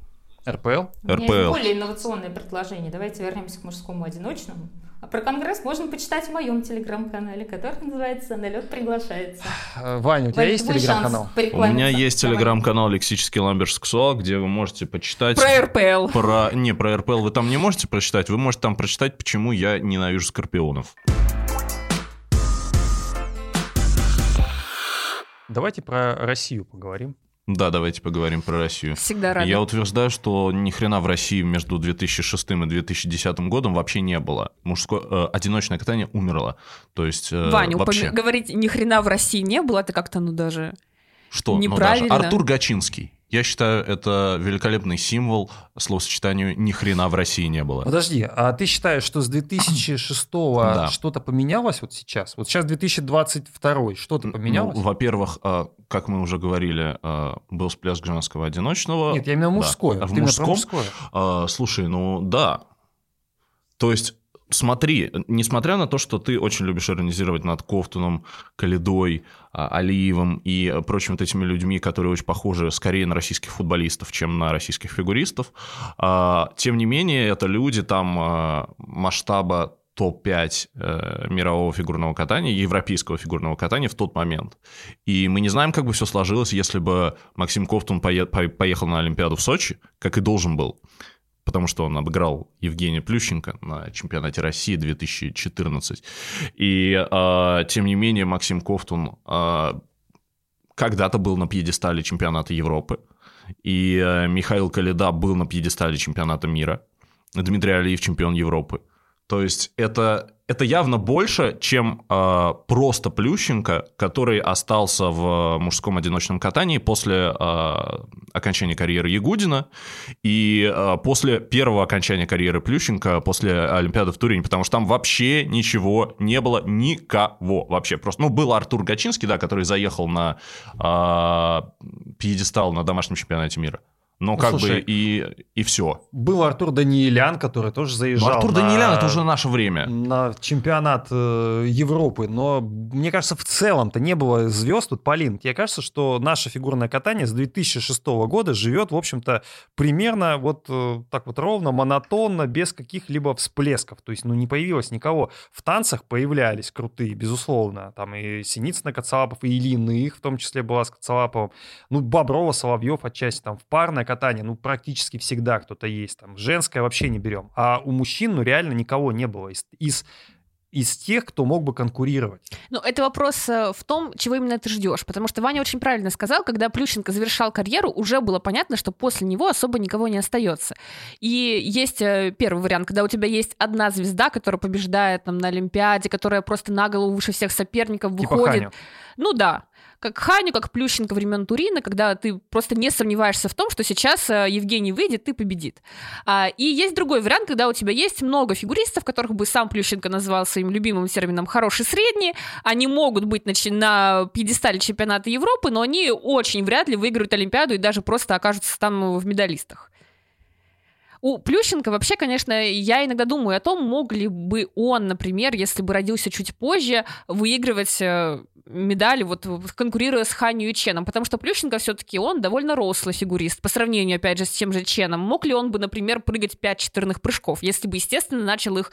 РПЛ? РПЛ. У меня есть более инновационное предложение. Давайте вернемся к мужскому одиночному. А про Конгресс можно почитать в моем телеграм-канале, который называется «Налет приглашается». Э, Ваня, у тебя Вань, есть телеграм-канал? У меня есть телеграм-канал «Лексический ламберж сексуал», где вы можете почитать... Про РПЛ. Про... Не, про РПЛ вы там не можете прочитать, вы можете там прочитать, почему я ненавижу скорпионов. Давайте про Россию поговорим. Да, давайте поговорим про Россию. Всегда рада. Я утверждаю, что ни хрена в России между 2006 и 2010 годом вообще не было. Мужское э, одиночное катание умерло. То есть э, Ваня, вообще... говорить ни хрена в России не было, это как-то ну даже что? неправильно. Ну, даже Артур Гачинский. Я считаю, это великолепный символ словосочетанию «ни хрена в России не было». Подожди, а ты считаешь, что с 2006 да. что-то поменялось вот сейчас? Вот сейчас 2022, что-то ну, поменялось? Ну, во-первых, а, как мы уже говорили, а, был всплеск женского одиночного. Нет, я именно мужское. Да. В мужском, мужское. А, слушай, ну да. То есть смотри, несмотря на то, что ты очень любишь иронизировать над Кофтуном, Калидой, Алиевым и прочими вот этими людьми, которые очень похожи скорее на российских футболистов, чем на российских фигуристов, а, тем не менее, это люди там а, масштаба топ-5 э, мирового фигурного катания, европейского фигурного катания в тот момент. И мы не знаем, как бы все сложилось, если бы Максим Кофтун поехал на Олимпиаду в Сочи, как и должен был потому что он обыграл Евгения Плющенко на чемпионате России 2014. И, э, тем не менее, Максим Кофтун э, когда-то был на пьедестале чемпионата Европы, и э, Михаил Калида был на пьедестале чемпионата мира, Дмитрий Алиев чемпион Европы. То есть это это явно больше, чем э, просто Плющенко, который остался в мужском одиночном катании после э, окончания карьеры Ягудина и э, после первого окончания карьеры Плющенко, после Олимпиады в Турине, потому что там вообще ничего не было, никого вообще. Просто, ну, был Артур Гачинский, да, который заехал на э, пьедестал на домашнем чемпионате мира. Но Ну, как слушай, бы и, и все. Был Артур Даниэлян, который тоже заезжал Артур на- Данилян это уже наше время. на чемпионат э, Европы, но мне кажется, в целом-то не было звезд тут, Полин. Тебе кажется, что наше фигурное катание с 2006 года живет, в общем-то, примерно вот э, так вот ровно, монотонно, без каких-либо всплесков. То есть, ну, не появилось никого. В танцах появлялись крутые, безусловно. Там и Синицына Коцалапов, и Ильина их, в том числе была с Коцалаповым. Ну, Боброва, Соловьев отчасти там в парное катание, ну, практически всегда кто-то есть. Там женское вообще не берем. А у мужчин, ну, реально никого не было из, из, из тех, кто мог бы конкурировать. Ну, это вопрос э, в том, чего именно ты ждешь. Потому что Ваня очень правильно сказал, когда Плющенко завершал карьеру, уже было понятно, что после него особо никого не остается. И есть э, первый вариант, когда у тебя есть одна звезда, которая побеждает там, на Олимпиаде, которая просто на голову выше всех соперников Типа выходит. Ханю. Ну да. Как Ханю, как Плющенко времен Турина, когда ты просто не сомневаешься в том, что сейчас э, Евгений выйдет и победит. А, и есть другой вариант, когда у тебя есть много фигуристов, которых бы сам Плющенко назвал своим любимым термином «хороший средний». Они могут быть на, на пьедестале чемпионата Европы, но они очень вряд ли выиграют Олимпиаду и даже просто окажутся там в медалистах. У Плющенко вообще, конечно, я иногда думаю о том, мог ли бы он, например, если бы родился чуть позже, выигрывать э, медали, вот конкурируя с Ханью и Ченом, потому что Плющенко все-таки он довольно рослый фигурист по сравнению, опять же, с тем же Ченом. Мог ли он бы, например, прыгать 5 четверных прыжков, если бы, естественно, начал их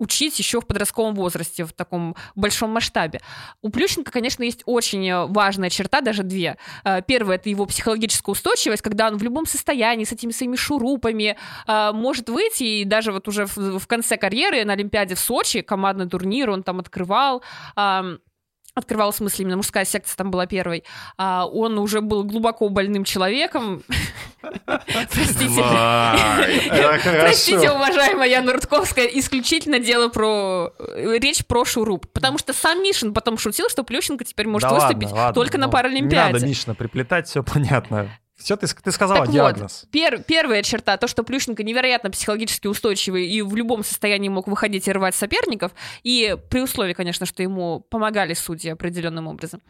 учить еще в подростковом возрасте, в таком большом масштабе. У Плющенко, конечно, есть очень э, важная черта, даже две. Э, Первое — это его психологическая устойчивость, когда он в любом состоянии с этими своими шурупами э, может выйти, и даже вот уже в, конце карьеры на Олимпиаде в Сочи, командный турнир он там открывал, открывал, в смысле, именно мужская секция там была первой, а, он уже был глубоко больным человеком. Простите. Простите, уважаемая Яна Рудковская, исключительно дело про... э, Речь про шуруп. Потому что сам Мишин потом шутил, что Плющенко теперь может выступить только на ну, Паралимпиаде. Не надо, Мишина, приплетать, все понятно. Все, ты, ты сказала Так вот, диагноз. пер- первая черта, то, что Плющенко невероятно психологически устойчивый и в любом состоянии мог выходить и рвать соперников, и при условии, конечно, что ему помогали судьи определенным образом.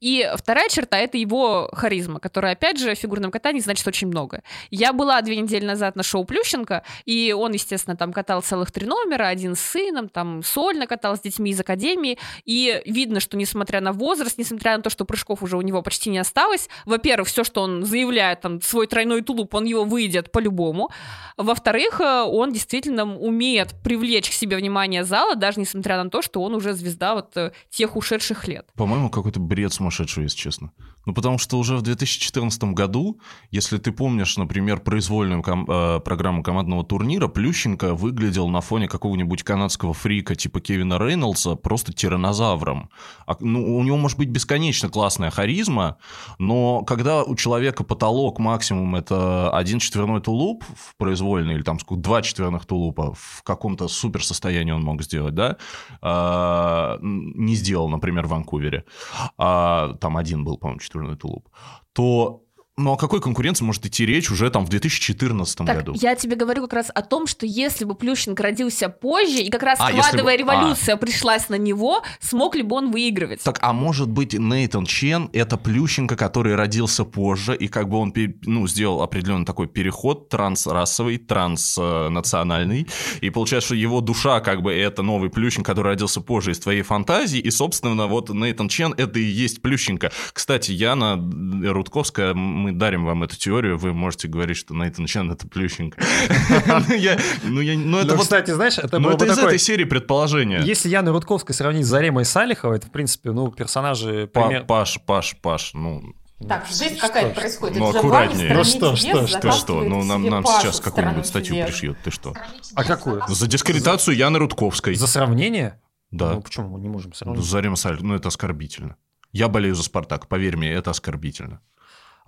И вторая черта — это его харизма, которая, опять же, в фигурном катании значит очень много. Я была две недели назад на шоу Плющенко, и он, естественно, там катал целых три номера, один с сыном, там сольно катал с детьми из академии, и видно, что несмотря на возраст, несмотря на то, что прыжков уже у него почти не осталось, во-первых, все, что он заявляет, там, свой тройной тулуп, он его выйдет по-любому. Во-вторых, э, он действительно умеет привлечь к себе внимание зала, даже несмотря на то, что он уже звезда вот э, тех ушедших лет. По-моему, какой-то бред сумасшедший, если честно. Ну, потому что уже в 2014 году, если ты помнишь, например, произвольную ком- э, программу командного турнира, Плющенко выглядел на фоне какого-нибудь канадского фрика типа Кевина Рейнольдса просто тиранозавром. А, ну, у него может быть бесконечно классная харизма, но когда у человека потолок максимум это один четверной тулуп в произвольной, или там сколько, два четверных тулупа в каком-то супер состоянии он мог сделать, да, а, не сделал, например, в Ванкувере, а там один был, по-моему, четверной тулуп, то ну, о какой конкуренции может идти речь уже там в 2014 Так, году? я тебе говорю как раз о том, что если бы Плющенко родился позже, и как раз А, квадовая бы- революция пришлась на него, смог ли бы он выигрывать? Так, а может быть, Нейтан Чен — это Плющенко, который родился позже, и как бы он ну, сделал определенный такой переход трансрасовый, транснациональный, и получается, что его душа как бы это новый Плющенко, который родился позже из твоей фантазии, и, собственно, вот Нейтан Чен — это и есть Плющенко. Кстати, Яна Рудковская, мы дарим вам эту теорию, вы можете говорить, что Нейтан Чен — это Плющенко. Ну, Ну, ну, это Ну, вот... кстати, знаешь, это Ну, было из этой серии предположения. Если Яну Рудковской сравнить с Заремой Салиховой, это, в принципе, ну, персонажи... Паш, Паш, Паш, ну, Так, жесть какая-то происходит. ну, аккуратнее. Ну, что, что, что? Что, ну нам, нам сейчас какую-нибудь статью чудес. пришьет, ты что? А какую? За дискредитацию Яны Рудковской. За сравнение? Да. Ну, почему мы не можем Ну, сравнить? Зарема Саль, ну это оскорбительно. Я болею за Спартак, поверь мне, это оскорбительно.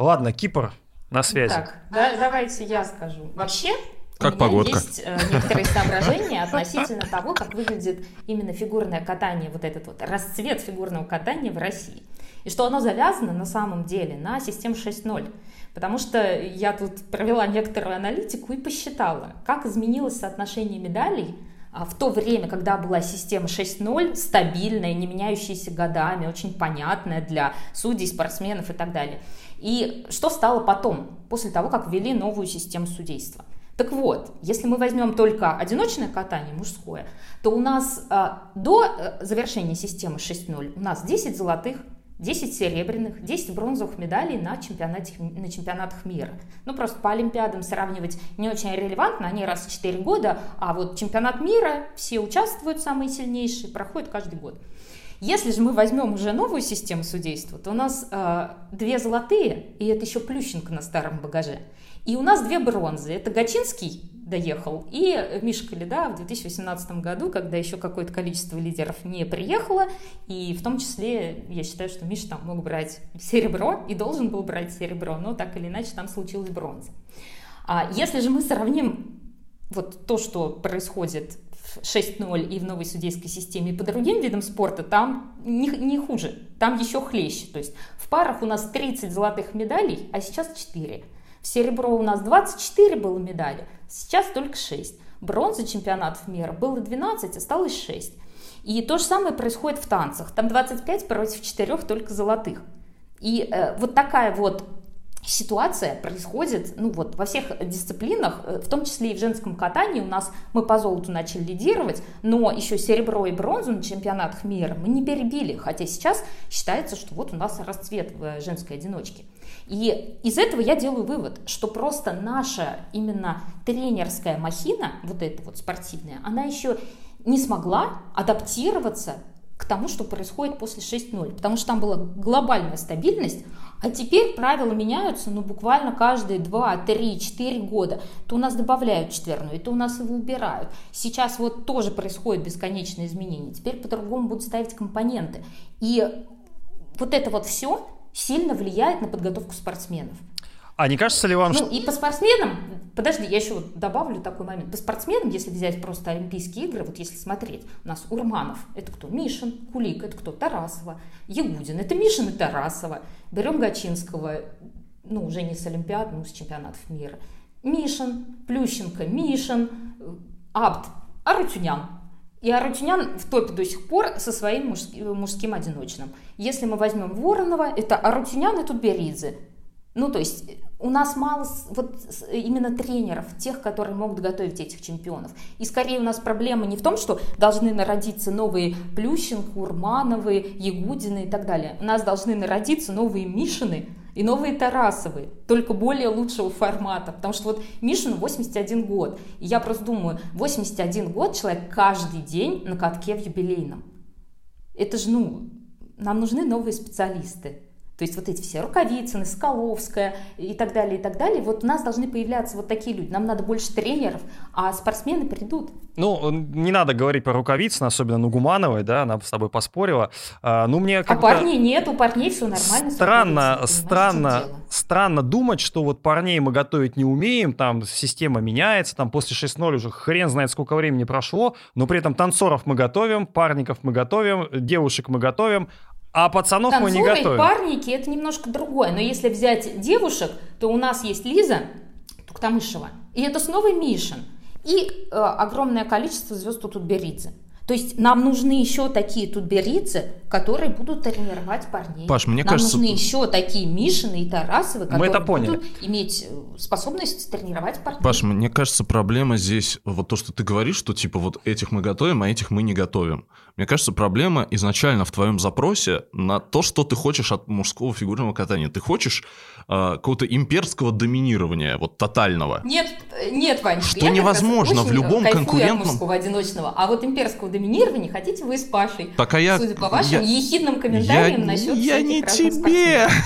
Ладно, Кипр на связи. Так, да- давайте я скажу. Вообще, Как у меня погодка? есть э, некоторые соображения относительно того, как выглядит именно фигурное катание, вот этот вот расцвет фигурного катания в России. И что оно завязано на самом деле на систему 6.0. Потому что я тут провела некоторую аналитику и посчитала, как изменилось соотношение медалей а, в то время, когда была система 6.0, стабильная, не меняющаяся годами, очень понятная для судей, спортсменов и так далее. И что стало потом, после того, как ввели новую систему судейства? Так вот, если мы возьмем только одиночное катание мужское, то у нас э, до э, завершения системы 6.0 у нас 10 золотых, 10 серебряных, 10 бронзовых медалей на, чемпионате, на чемпионатах мира. Ну, просто по Олимпиадам сравнивать не очень релевантно, они раз в 4 года, а вот чемпионат мира, все участвуют, самые сильнейшие, проходит каждый год. Если же мы возьмем уже новую систему судейства, то у нас э, две золотые, и это еще Плющенко на старом багаже. И у нас две бронзы. Это Гачинский доехал, и Миша Калида в 2018 году, когда еще какое-то количество лидеров не приехало, и в том числе, я считаю, что Миша там мог брать серебро и должен был брать серебро, но так или иначе там случилась бронза. А если же мы сравним вот то, что происходит 6.0 и в новой судейской системе и по другим видам спорта, там не, не хуже, там еще хлеще. То есть в парах у нас 30 золотых медалей, а сейчас 4. В серебро у нас 24 было медали, сейчас только 6. Бронза чемпионатов мира было 12, осталось 6. И то же самое происходит в танцах. Там 25 против 4 только золотых. И э, вот такая вот ситуация происходит ну вот, во всех дисциплинах, э, в том числе и в женском катании. У нас мы по золоту начали лидировать, но еще серебро и бронзу на чемпионатах мира мы не перебили, хотя сейчас считается, что вот у нас расцвет в э, женской одиночке. И из этого я делаю вывод, что просто наша именно тренерская махина, вот эта вот спортивная, она еще не смогла адаптироваться к тому, что происходит после 6.0, потому что там была глобальная стабильность, а теперь правила меняются, ну, буквально каждые 2, 3, 4 года. То у нас добавляют четверную, то у нас его убирают. Сейчас вот тоже происходит бесконечное изменение. Теперь по-другому будут ставить компоненты. И вот это вот все сильно влияет на подготовку спортсменов. А не кажется ли вам, ну, и по спортсменам, подожди, я еще вот добавлю такой момент. По спортсменам, если взять просто Олимпийские игры, вот если смотреть, у нас Урманов, это кто? Мишин, Кулик, это кто? Тарасова, Ягудин, это Мишин и Тарасова. Берем Гачинского, ну, уже не с Олимпиад, но с чемпионатов мира. Мишин, Плющенко, Мишин, Абт, Арутюнян. И Арутюнян в топе до сих пор со своим мужским, мужским одиночным. Если мы возьмем Воронова, это Арутюнян и Тутберидзе. Ну, то есть у нас мало вот именно тренеров, тех, которые могут готовить этих чемпионов. И скорее у нас проблема не в том, что должны народиться новые Плющенко, Урмановы, Ягудины и так далее. У нас должны народиться новые Мишины и новые Тарасовы, только более лучшего формата. Потому что вот Мишину 81 год. И я просто думаю, 81 год человек каждый день на катке в юбилейном. Это же, ну, нам нужны новые специалисты. То есть вот эти все Рукавицыны, Скаловская и так далее, и так далее. Вот у нас должны появляться вот такие люди. Нам надо больше тренеров, а спортсмены придут. Ну, не надо говорить про Рукавицына, особенно Нугумановой, да, она с тобой поспорила. А, ну, мне а парней нет, у парней все нормально. Странно, странно, странно думать, что вот парней мы готовить не умеем, там система меняется, там после 6-0 уже хрен знает, сколько времени прошло, но при этом танцоров мы готовим, парников мы готовим, девушек мы готовим, а пацанов Танцоры, мы не готовим. парники это немножко другое. Но если взять девушек, то у нас есть Лиза Туктамышева. И это снова Мишин. И э, огромное количество звезд тут Беридзе. То есть нам нужны еще такие тутберидзе, которые будут тренировать парней. Паш, мне нам кажется... нужны еще такие Мишины и Тарасовы, которые Мы это поняли. будут иметь э, способность тренировать парней. Паш, мне кажется, проблема здесь вот то, что ты говоришь, что типа вот этих мы готовим, а этих мы не готовим. Мне кажется, проблема изначально в твоем запросе на то, что ты хочешь от мужского фигурного катания. Ты хочешь э, какого-то имперского доминирования, вот тотального. Нет, нет, Вань. Что невозможно в любом конкурентном... От мужского одиночного, а вот имперского доминирования доминирования хотите вы с Пашей. Так, а я... Судя по вашим я... ехидным комментариям я... насчет Я не тебе!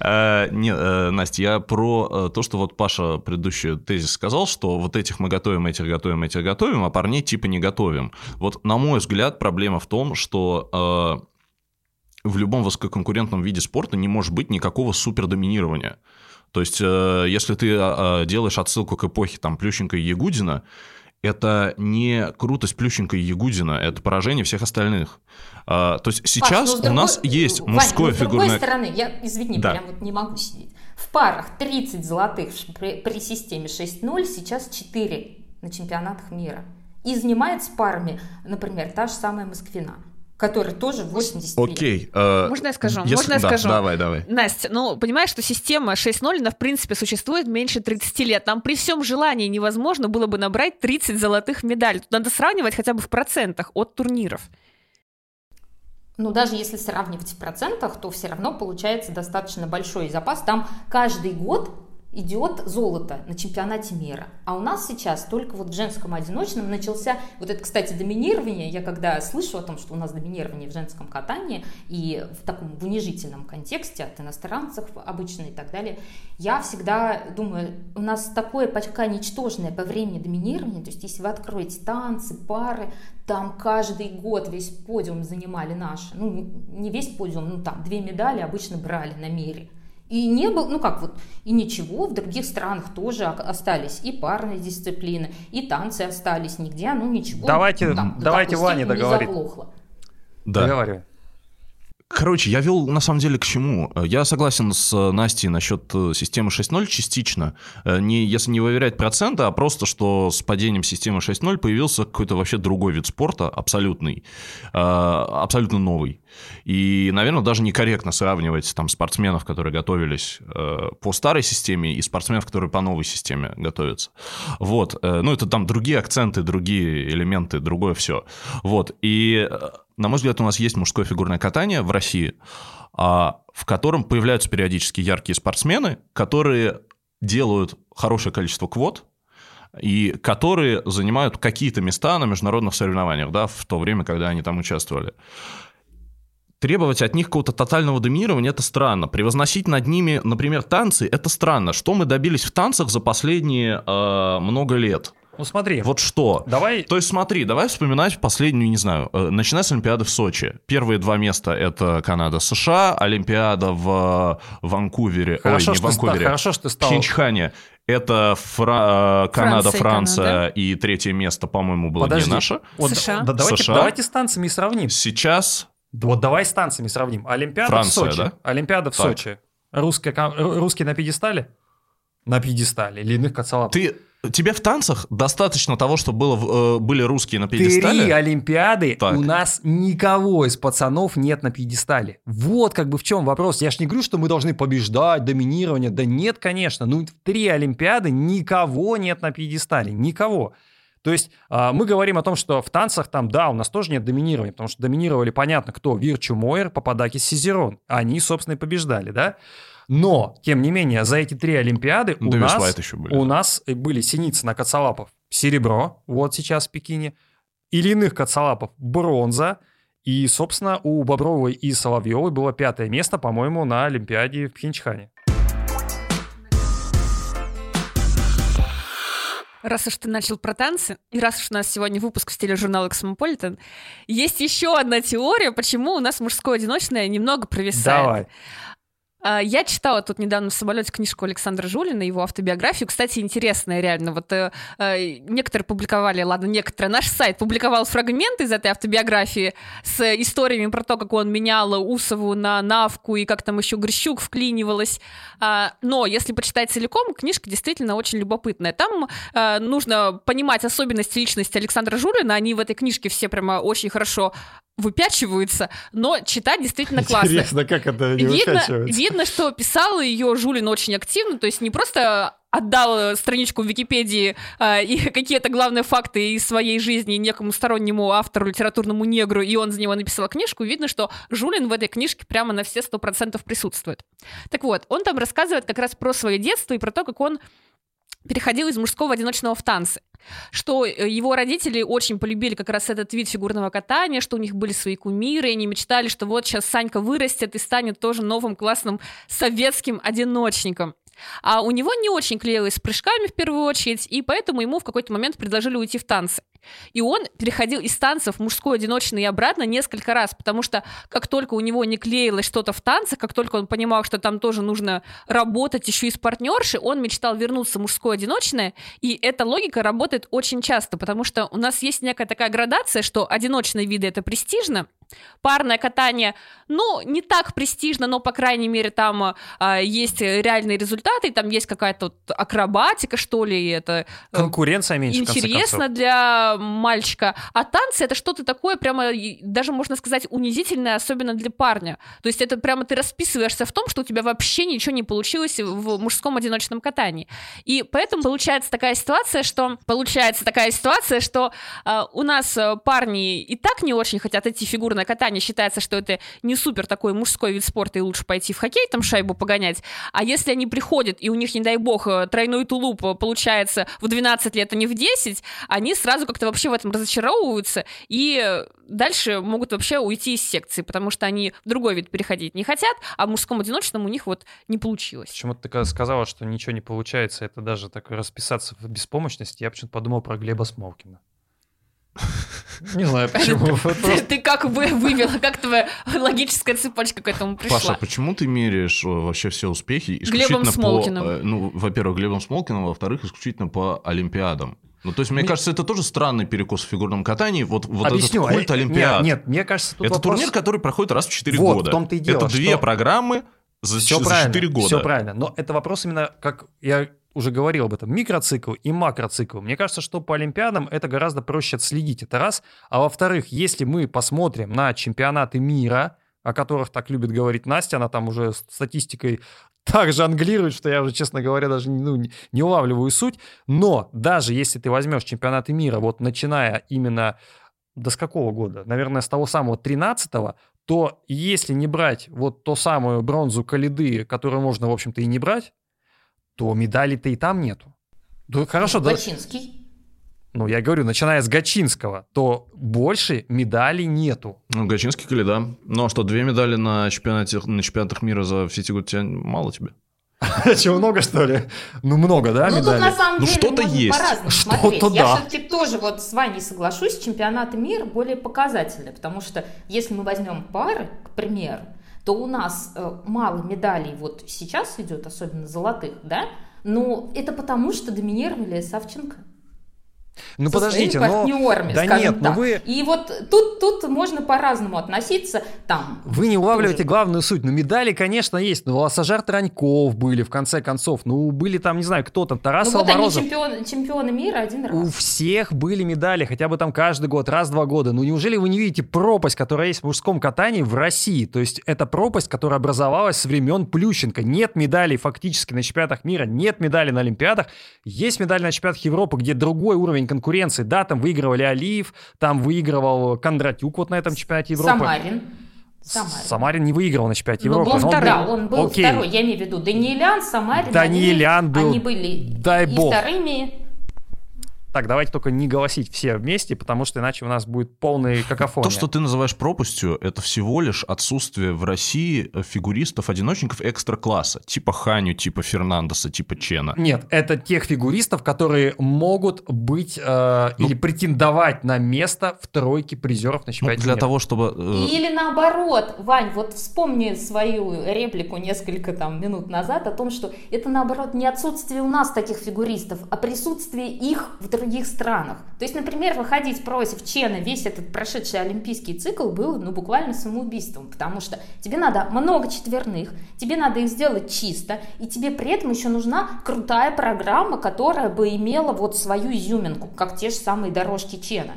Э, э, Настя, я про э, то, что вот Паша предыдущий тезис сказал, что вот этих мы готовим, этих готовим, этих готовим, а парней типа не готовим. Вот, на мой взгляд, проблема в том, что в любом высококонкурентном виде спорта не может быть никакого супердоминирования. То есть, если ты делаешь отсылку к эпохе там Плющенко и Ягудина, это не крутость Плющенко и Ягудина, это поражение всех остальных. А, то есть сейчас Паш, ну, у нас есть Вань, мужское ну, фигурное... с другой стороны, я, извини, да. прям вот не могу сидеть. В парах 30 золотых при, при системе 6-0, сейчас 4 на чемпионатах мира. И занимается парами, например, та же самая Москвина который тоже 80 Окей. э, Можно я скажу? если- Можно я да, скажу? Давай, давай. Настя, ну, понимаешь, что система 6.0, она, в принципе, существует меньше 30 лет. Там при всем желании невозможно было бы набрать 30 золотых медалей. Тут надо сравнивать хотя бы в процентах от турниров. Но даже если сравнивать в процентах, то все равно получается достаточно большой запас. Там каждый год идет золото на чемпионате мира. А у нас сейчас только вот в женском одиночном начался, вот это, кстати, доминирование, я когда слышу о том, что у нас доминирование в женском катании и в таком в унижительном контексте от иностранцев обычно и так далее, я всегда думаю, у нас такое пока ничтожное по времени доминирование, то есть если вы откроете танцы, пары, там каждый год весь подиум занимали наши, ну не весь подиум, ну там две медали обычно брали на мире. И не было, ну как вот, и ничего, в других странах тоже остались и парные дисциплины, и танцы остались, нигде, ну ничего. Давайте- там давайте Ваня договорит. заглохло. Да. Договаривай. Короче, я вел на самом деле к чему. Я согласен с э, Настей насчет э, системы 6.0 частично. Э, Не, если не выверять проценты, а просто, что с падением системы 6.0 появился какой-то вообще другой вид спорта, абсолютный, э, абсолютно новый. И, наверное, даже некорректно сравнивать там спортсменов, которые готовились э, по старой системе, и спортсменов, которые по новой системе готовятся. Вот. э, Ну, это там другие акценты, другие элементы, другое все. Вот. И, э, на мой взгляд, у нас есть мужское фигурное катание в России, а, в котором появляются периодически яркие спортсмены, которые делают хорошее количество квот, и которые занимают какие-то места на международных соревнованиях, да, в то время, когда они там участвовали. Требовать от них какого-то тотального доминирования – это странно. Превозносить над ними, например, танцы – это странно. Что мы добились в танцах за последние э, много лет? Ну смотри, Вот что? давай То есть смотри, давай вспоминать последнюю, не знаю, э, начиная с Олимпиады в Сочи. Первые два места — это Канада-США, Олимпиада в э, Ванкувере, Хорошо, ой, не что, Ванкувере, хорошо, что ты в стал... Пхенчхане. Это Фра- э, Канада, Франция и Франция, Канада. и третье место, по-моему, было Подожди. не наше. Вот, США. да, давайте, США. давайте с танцами и сравним. Сейчас Вот давай с танцами сравним. Олимпиада Франция, в Сочи. да? Олимпиада в Так. Сочи. Русские, русские на пьедестале? На пьедестале. Или иных кацалапов. ты... Тебе в танцах достаточно того, что было, э, были русские на пьедестале? Три Олимпиады, Так. у нас никого из пацанов нет на пьедестале. Вот как бы в чем вопрос. Я ж не говорю, что мы должны побеждать, доминирование. Да нет, конечно. Ну, в три Олимпиады никого нет на пьедестале. Никого. То есть а, мы говорим о том, что в танцах там, да, у нас тоже нет доминирования, потому что доминировали, понятно, кто? Вирчу Мойер, Пападакис, Сизерон. Они, собственно, и побеждали, да? Но, тем не менее, за эти три Олимпиады у нас... Еще были. У нас были Синицына, Коцалапов, серебро, вот сейчас в Пекине. Или иных Коцалапов бронза. И, собственно, у Бобровой и Соловьевой было пятое место, по-моему, на Олимпиаде в Пхенчхане. Раз уж ты начал про танцы, и раз уж у нас сегодня выпуск в стиле журнала Cosmopolitan, есть еще одна теория, почему у нас мужское одиночное немного провисает. Давай. А, Я читала тут недавно в самолете книжку Александра Жулина, его автобиографию. Кстати, интересная реально. Вот э, э, некоторые публиковали, ладно, некоторые, наш сайт публиковал фрагменты из этой автобиографии с историями про то, как он менял Усову на Навку и как там еще Грищук вклинивалась. А, Но если почитать целиком, книжка действительно очень любопытная. Там э, нужно понимать особенности личности Александра Жулина. Они в этой книжке все прямо очень хорошо выпячиваются, но читать действительно классно. Интересно, как это не Видно, видно, что писал ее Жулин очень активно, то есть не просто отдал страничку в Википедии э, и какие-то главные факты из своей жизни некому стороннему автору, литературному негру, и он за него написал книжку, видно, что Жулин в этой книжке прямо на все сто процентов присутствует. Так вот, он там рассказывает как раз про свое детство и про то, как он переходил из мужского одиночного в танцы. Что э, его родители очень полюбили как раз этот вид фигурного катания, что у них были свои кумиры, и они мечтали, что вот сейчас Санька вырастет и станет тоже новым классным советским одиночником. А у него не очень клеилось с прыжками в первую очередь, и поэтому ему в какой-то момент предложили уйти в танцы. И он переходил из танцев мужской одиночный и обратно несколько раз, потому что как только у него не клеилось что-то в танцах, как только он понимал, что там тоже нужно работать еще и с партнершей, он мечтал вернуться в мужское одиночное, и эта логика работает очень часто, потому что у нас есть некая такая градация, что одиночные виды — это престижно, Парное катание, ну, не так престижно, но, по крайней мере, там а, есть реальные результаты, там есть какая-то вот акробатика, что ли, это... Э, Конкуренция меньше, Интересно для мальчика. А танцы — это что-то такое прямо, даже можно сказать, унизительное, особенно для парня. То есть это прямо ты расписываешься в том, что у тебя вообще ничего не получилось в мужском одиночном катании. И поэтому получается такая ситуация, что... Получается такая ситуация, что э, у нас э, парни и так не очень хотят идти фигурное катание, считается, что это не супер такой мужской вид спорта, и лучше пойти в хоккей, там шайбу погонять. А если они приходят, и у них, не дай бог, э, тройной тулуп э, получается в 12 лет, а не в 10, они сразу как-то вообще в этом разочаровываются, и дальше могут вообще уйти из секции, потому что они в другой вид переходить не хотят, а в мужском одиночном у них вот не получилось. Почему ты сказала, что ничего не получается, это даже так расписаться в беспомощности, я почему-то подумал про Глеба Смолкина. Не знаю почему. Ты как бы вывела, как твоя логическая цепочка к этому пришла? Паша, почему ты меряешь э, вообще все успехи исключительно по... Э, ну, во-первых, Глебом Смолкиным, во-вторых, исключительно по Олимпиадам? Ну, то есть, мне кажется, это тоже странный перекос в фигурном катании. Вот, вот Объясню. этот культ э, Олимпиад. Нет, нет, мне кажется, тут Это вопрос... турнир, который проходит раз в 4 вот, года. в том-то и дело, Это две программы за, все за правильно, 4 года. Все правильно. Но это вопрос именно, как я уже говорил об этом, микроцикл и макроцикл. Мне кажется, что по Олимпиадам это гораздо проще отследить, это раз. А во-вторых, если мы посмотрим на чемпионаты мира, о которых так любит говорить Настя, она там уже статистикой так жонглирует, что я уже, честно говоря, даже ну, не улавливаю суть. Но даже если ты возьмешь чемпионаты мира, вот начиная именно до с какого года? Наверное, с того самого 13-го, то если не брать вот ту самую бронзу Калиды, которую можно, в общем-то, и не брать, то медалей-то и там нету. Да, хорошо, ну, да. Гачинский. Ну, я говорю, начиная с Гачинского, то больше медалей нету. Ну, Гачинский или да. Ну, а что, две медали на, чемпионате, на чемпионатах мира за все эти годы мало тебе? Чего много, что ли? Ну, много, да, Ну, медалей? тут на самом ну, деле что-то есть. по-разному Что-то да. Я все-таки тоже вот с вами соглашусь, чемпионаты мира более показательны, потому что если мы возьмем пары, к примеру, то у нас э, мало медалей вот сейчас идет, особенно золотых, да, но это потому, что доминировали Савченко. Ну со подождите, партнерами, но... Да нет, так. но вы... И вот тут, тут можно по-разному относиться. Там, вы не улавливаете тоже. главную суть. Ну, медали, конечно, есть. Ну, Лассажар Тараньков были, в конце концов. Ну, были там, не знаю, кто там, Тарас ну, вот они чемпион, чемпионы мира один раз. У всех были медали, хотя бы там каждый год, раз-два года. Ну, неужели вы не видите пропасть, которая есть в мужском катании в России? То есть, это пропасть, которая образовалась с времен Плющенко. Нет медалей фактически на чемпионатах мира, нет медалей на Олимпиадах. Есть медали на чемпионатах Европы, где другой уровень конкуренции конкуренции. Да, там выигрывали Алиев, там выигрывал Кондратюк вот на этом чемпионате Европы. Самарин. Самарин. Самарин не выиграл на чемпионате ну, Европы. Он, второй, он был, он был Окей. второй, я имею в виду Даниэлян, Самарин. Даниэлян был. Они были дай и бог. вторыми так, давайте только не голосить все вместе, потому что иначе у нас будет полный какофония. То, что ты называешь пропастью, это всего лишь отсутствие в России фигуристов-одиночников экстра-класса, типа Ханю, типа Фернандеса, типа Чена. Нет, это тех фигуристов, которые могут быть э, ну, или претендовать на место в тройке призеров на чемпионате ну, Для мира. того, чтобы... Э... Или наоборот, Вань, вот вспомни свою реплику несколько там минут назад о том, что это наоборот не отсутствие у нас таких фигуристов, а присутствие их в других странах. То есть, например, выходить против Чена весь этот прошедший олимпийский цикл был ну, буквально самоубийством, потому что тебе надо много четверных, тебе надо их сделать чисто, и тебе при этом еще нужна крутая программа, которая бы имела вот свою изюминку, как те же самые дорожки Чена.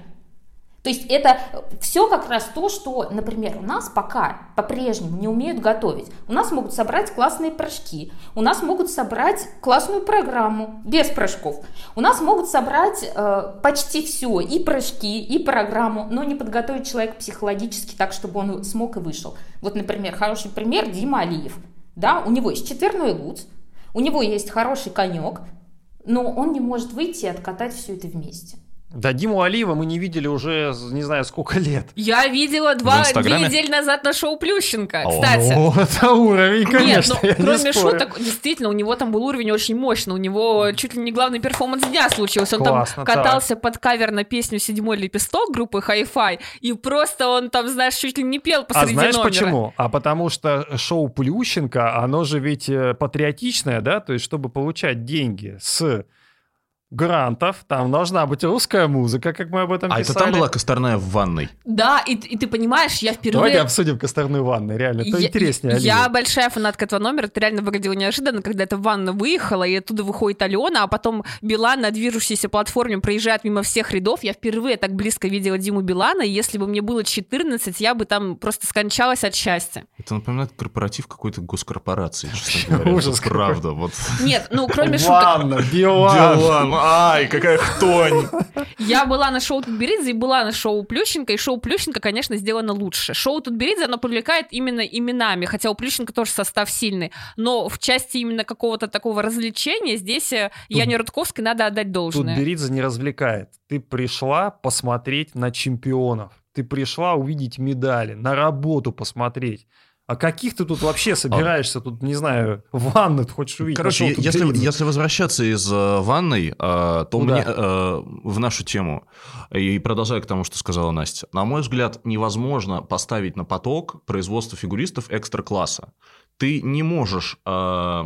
То есть это все как раз то, что, например, у нас пока по-прежнему не умеют готовить. У нас могут собрать классные прыжки, у нас могут собрать классную программу без прыжков, у нас могут собрать э, почти все, и прыжки, и программу, но не подготовить человека психологически так, чтобы он смог и вышел. Вот, например, хороший пример Дима Алиев. Да, у него есть четверной луц, у него есть хороший конек, но он не может выйти и откатать все это вместе. Да, Диму Алиева мы не видели уже не знаю сколько лет. Я видела два, две недели назад на шоу Плющенко, кстати. О, это уровень, конечно. Нет, ну, кроме шуток, действительно, у него там был уровень очень мощный. У него чуть ли не главный перформанс дня случился. Он Классно, там катался так. под кавер на песню «Седьмой лепесток» группы Hi-Fi, и просто он там, знаешь, чуть ли не пел а посреди А знаешь номера. почему? А потому что шоу Плющенко, оно же ведь э, патриотичное, да, то есть чтобы получать деньги с грантов, там должна быть русская музыка, как мы об этом А писали. это там была Косторная в ванной? Да, и, и ты понимаешь, я впервые... Давайте обсудим косторную ванну, реально, это Я- интереснее. Я, Алина. большая фанатка этого номера, это реально выглядело неожиданно, когда эта ванна выехала, и оттуда выходит Алена, а потом Билан на движущейся платформе проезжает мимо всех рядов. Я впервые так близко видела Диму Билана, и если бы мне было 14, я бы там просто скончалась от счастья. Это напоминает корпоратив какой-то госкорпорации, честно говоря. Ужас Правда, вот. Нет, ну кроме шуток, Ванна, Билан. Ай, какая хтонь. я была на шоу Тутберидзе и была на шоу Плющенко, и шоу Плющенко, конечно, сделано лучше. Шоу Тутберидзе, оно привлекает именно именами, хотя у Плющенко тоже состав сильный, но в части именно какого-то такого развлечения здесь э, Яне Рудковской надо отдать Тут должное. Беридзе не развлекает. Ты пришла посмотреть на чемпионов. Ты пришла увидеть медали, на работу посмотреть. А каких ты тут вообще собираешься? Тут, не знаю, ванны ты хочешь увидеть? Короче, тут если, если возвращаться из э, ванной, э, то Ну мне да. э, в нашу тему, и продолжая к тому, что сказала Настя, на мой взгляд, невозможно поставить на поток производство фигуристов экстра-класса. Ты не можешь э,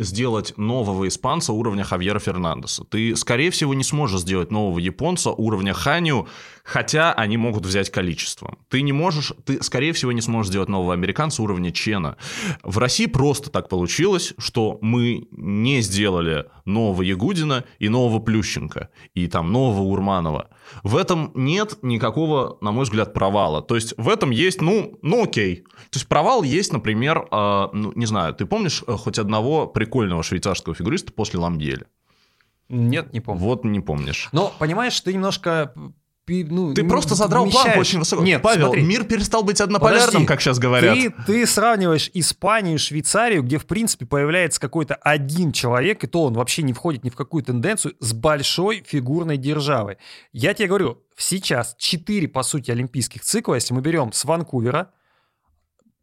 сделать нового испанца уровня Хавьера Фернандеса. Ты, скорее всего, не сможешь сделать нового японца уровня Ханю, хотя они могут взять количеством. Ты не можешь, ты, скорее всего, не сможешь сделать нового американца уровня Чена. В России просто так получилось, что мы не сделали нового Ягудина и нового Плющенко, и там нового Урманова. В этом нет никакого, на мой взгляд, провала. То есть в этом есть, ну, ну окей. То есть провал есть, например, э, ну, не знаю, ты помнишь э, хоть одного прикольного швейцарского фигуриста после Ламбьеля? Нет, не помню. Вот не помнишь. Но, понимаешь, ты немножко... Ну, Ты м- просто задрал планку вмещаешь. очень высоко. Нет, Павел, смотри. мир перестал быть однополярным, Подожди. как сейчас говорят. Ты, ты сравниваешь Испанию Швейцарию, где, в принципе, появляется какой-то один человек, и то он вообще не входит ни в какую тенденцию, с большой фигурной державой. Я тебе говорю, сейчас четыре, по сути, олимпийских цикла, если мы берем с Ванкувера,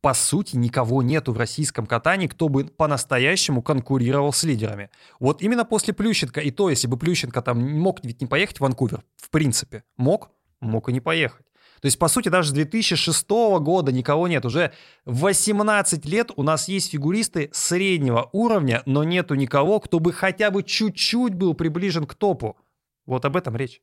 по сути, никого нету в российском катании, кто бы по-настоящему конкурировал с лидерами. Вот именно после Плющенко, и то, если бы Плющенко там мог ведь не поехать в Ванкувер, в принципе, мог, мог и не поехать. То есть, по сути, даже с 2006 года никого нет. Уже 18 лет у нас есть фигуристы среднего уровня, но нету никого, кто бы хотя бы чуть-чуть был приближен к топу. Вот об этом речь.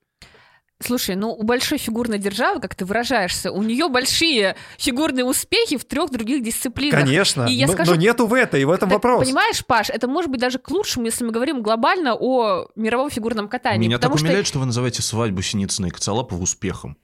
Слушай, ну у большой фигурной державы, как ты выражаешься, у нее большие фигурные успехи в трех других дисциплинах. Конечно, И я но, скажу- но нету в этой, и в этом Так, вопрос. Понимаешь, Паш, это может быть даже к лучшему, если мы говорим глобально о мировом фигурном катании. Меня так что умиляет, что вы называете свадьбу Синицына и Коцалапова успехом.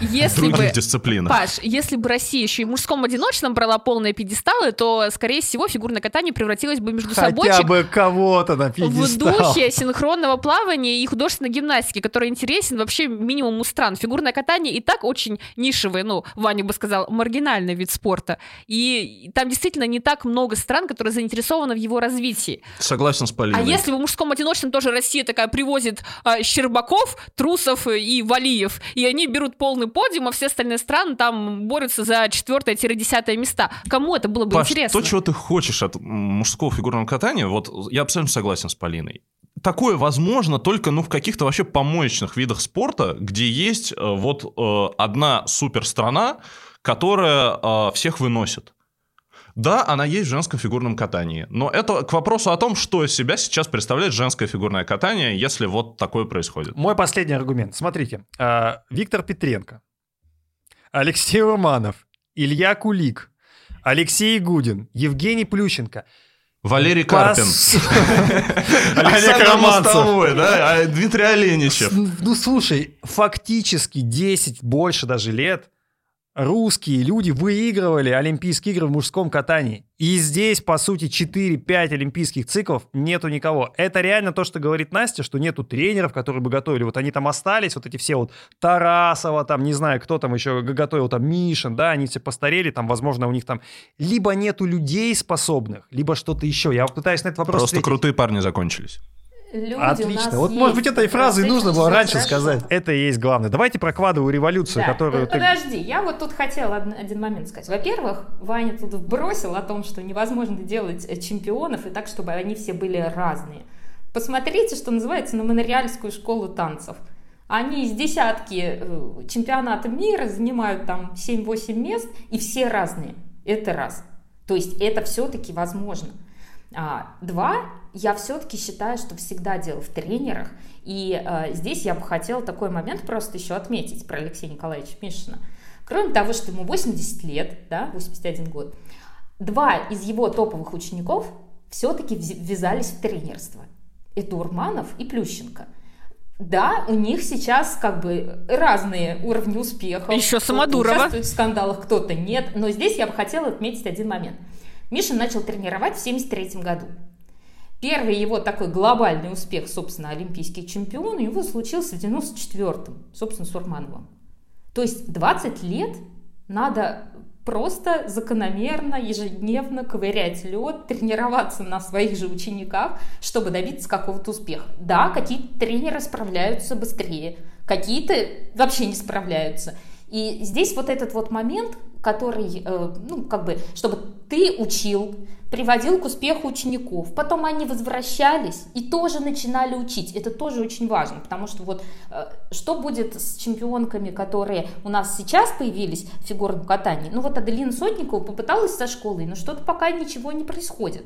В если других бы... дисциплинах. Паш, если бы Россия еще и в мужском одиночном брала полные пьедесталы, то, скорее всего, фигурное катание превратилось бы между собой Хотя бы кого-то на в пьедестал. духе синхронного плавания и художественной гимнастики, который интересен вообще минимуму стран. Фигурное катание и так очень нишевый, ну, Ваня бы сказал, маргинальный вид спорта. И там действительно не так много стран, которые заинтересованы в его развитии. Согласен с Полиной. А если в мужском одиночном тоже Россия такая привозит а, Щербаков, Трусов и Валиев, и они берут полный подиум, а все остальные страны там борются за четвертое-десятое места. Кому это было бы Паш, интересно? то, чего ты хочешь от мужского фигурного катания, вот я абсолютно согласен с Полиной. Такое возможно только ну, в каких-то вообще помоечных видах спорта, где есть э, вот э, одна суперстрана, которая э, всех выносит. Да, она есть в женском фигурном катании, но это к вопросу о том, что из себя сейчас представляет женское фигурное катание, если вот такое происходит. Мой последний аргумент. Смотрите, а, Виктор Петренко, Алексей Романов, Илья Кулик, Алексей Гудин, Евгений Плющенко. Валерий Карпин. Олег Александр Романцев. Да, а Дмитрий Оленичев. Ну, слушай, фактически 10, больше даже лет русские люди выигрывали Олимпийские игры в мужском катании. И здесь, по сути, 4-5 олимпийских циклов нету никого. Это реально то, что говорит Настя, что нету тренеров, которые бы готовили. Вот они там остались, вот эти все вот Тарасова, там, не знаю, кто там еще готовил, там, Мишин, да, они все постарели, там, возможно, у них там либо нету людей способных, либо что-то еще. Я пытаюсь на этот вопрос Просто ответить. крутые парни закончились. Люди Отлично. Вот, может быть, есть. этой фразой нужно было раньше хорошо. сказать. Это и есть главное. Давайте про революцию, Да, которую под- ты... Подожди, я вот тут хотела од- один момент сказать. Во-первых, Ваня тут бросил о том, что невозможно делать э, чемпионов и так, чтобы они все были разные. Посмотрите, что называется, на Монреальскую школу танцев. Они из десятки э, чемпионата мира занимают там 7-8 мест, и все разные. Это раз. То есть это все-таки возможно. А, два, я все-таки считаю, что всегда дело в тренерах. И э, здесь я бы хотела такой момент просто еще отметить про Алексея Николаевича Мишина. Кроме того, что ему 80 лет, да, 81 год, два из его топовых учеников все-таки ввязались в тренерство. Это Урманов и Плющенко. Да, у них сейчас как бы разные уровни успеха. Еще Самодурова. Участвует в скандалах, кто-то нет. Но здесь я бы хотела отметить один момент. Миша начал тренировать в 73 году. Первый его такой глобальный успех, собственно, олимпийский чемпион, у него случился в 94-м, собственно, с Урмановым. То есть 20 лет надо просто закономерно, ежедневно ковырять лед, тренироваться на своих же учениках, чтобы добиться какого-то успеха. Да, какие-то тренеры справляются быстрее, какие-то вообще не справляются. И здесь вот этот вот момент, который, э, ну, как бы, чтобы ты учил, приводил к успеху учеников, потом они возвращались и тоже начинали учить. Это тоже очень важно, потому что вот э, что будет с чемпионками, которые у нас сейчас появились в фигурном катании? Ну вот Аделина Сотникова попыталась со школой, но что-то пока ничего не происходит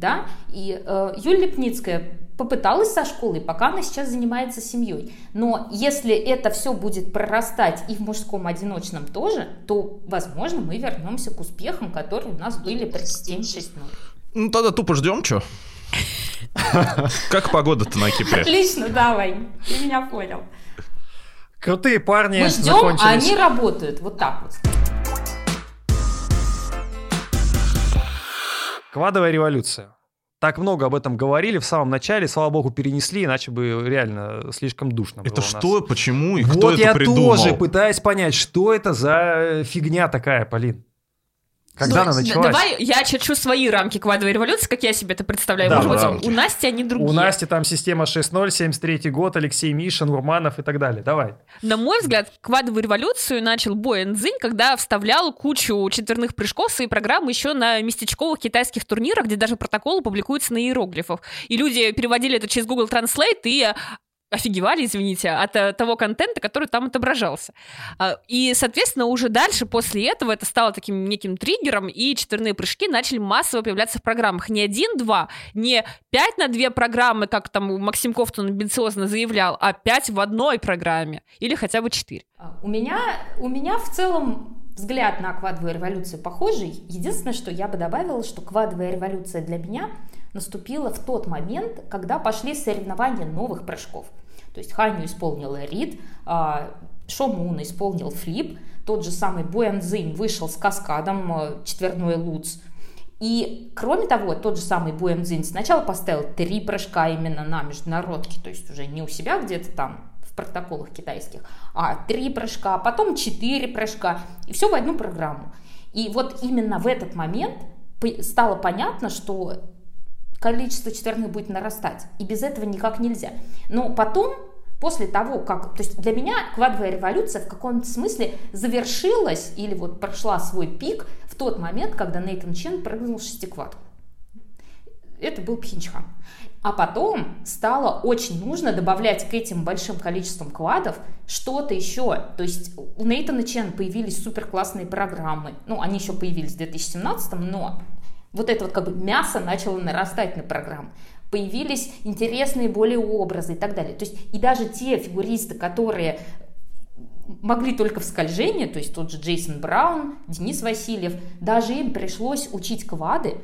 да, и э, Юлия Лепницкая попыталась со школой, пока она сейчас занимается семьей. Но если это все будет прорастать и в мужском одиночном тоже, то, возможно, мы вернемся к успехам, которые у нас были при системе 6.0. Ну, тогда тупо ждем, что? Как погода-то на Кипре? Отлично, давай, ты меня понял. Крутые парни Мы ждем, а они работают, вот так вот. Квадовая революция. Так много об этом говорили в самом начале, слава богу, перенесли, иначе бы реально слишком душно это было что, почему и вот кто это я придумал? тоже пытаюсь понять, что это за фигня такая, Полин. Когда ну, она началась? Давай я чечу свои рамки квадовой революции, как я себе это представляю. Да, Может рамки. быть, у Насти они другие. У Насти там система 6.0, 73 год, Алексей Мишин, Урманов и так далее. Давай. На мой взгляд, квадовую революцию начал Бой Энзинь, когда вставлял кучу четверных прыжков в свои программы еще на местечковых китайских турнирах, где даже протоколы публикуются на иероглифах. И люди переводили это через Google Translate и офигевали, извините, от э, того контента, который там отображался. А, и, соответственно, уже дальше, после этого, это стало таким неким триггером, и четверные прыжки начали массово появляться в программах. Не один-два, не пять на две программы, как там Максим Кофтон амбициозно заявлял, а пять в одной программе, или хотя бы четыре. А, у меня, у меня в целом взгляд на квадовую революцию похожий. Единственное, что я бы добавила, что квадовая революция для меня наступила в тот момент, когда пошли соревнования новых прыжков. То есть Ханю исполнила рид, а, Шомун исполнил флип, тот же самый Буэнзинь вышел с каскадом а, четверной луц. И, кроме того, тот же самый Буэнзинь сначала поставил три прыжка именно на международке, то есть уже не у себя где-то там в протоколах китайских, а три прыжка, потом четыре прыжка, и все в одну программу. И вот именно в этот момент стало понятно, что количество четверных будет нарастать. И без этого никак нельзя. Но потом, после того, как... То есть для меня квадовая революция в каком-то смысле завершилась или вот прошла свой пик в тот момент, когда Нейтан Чен прыгнул в шестиквадку. Это был Пхенчхан. А потом стало очень нужно добавлять к этим большим количествам квадов что-то еще. То есть у Нейтана Чен появились супер классные программы. Ну, они еще появились в 2017, но вот это вот как бы мясо начало нарастать на программу. Появились интересные более образы и так далее. То есть и даже те фигуристы, которые могли только в скольжении, то есть тот же Джейсон Браун, Денис Васильев, даже им пришлось учить квады,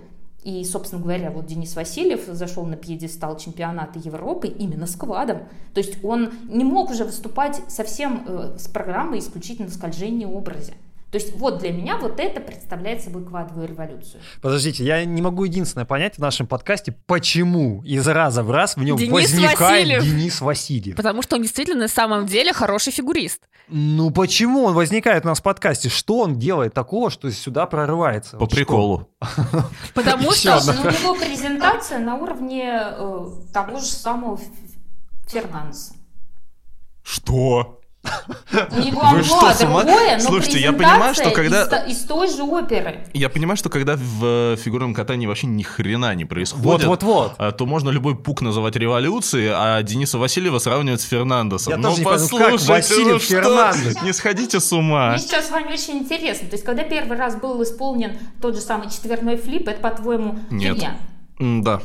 и, собственно говоря, вот Денис Васильев зашел на пьедестал чемпионата Европы именно с квадом. То есть он не мог уже выступать совсем э, с программой исключительно в скольжении образе. То есть вот для меня вот это представляет собой квадовую революцию. Подождите, я не могу единственное понять в нашем подкасте, почему из раза в раз в нем Денис возникает Васильев. Денис Васильев. Потому что он действительно на самом деле хороший фигурист. Ну почему он возникает у нас в подкасте? Что он делает такого, что сюда прорывается? По Вот что? приколу. Потому что... одна. Ну, у него презентация на уровне э, того же самого Фернандеса. Что? У него Вы что, с ума? другое, но Слушайте, я понимаю, что когда- из, из той же оперы. Я понимаю, что когда в э, фигурном катании вообще ни хрена не происходит, Вот-вот-вот. а, то можно любой пук называть революцией, а Дениса Васильева сравнивать с Фернандесом. Я ну, тоже не как послушайте, Васильев ну что? Фернандес? Не сходите с ума. Мне сейчас с вами очень интересно. То есть, когда первый раз был исполнен тот же самый четверной флип, это, по-твоему, Нет. фигня? Да.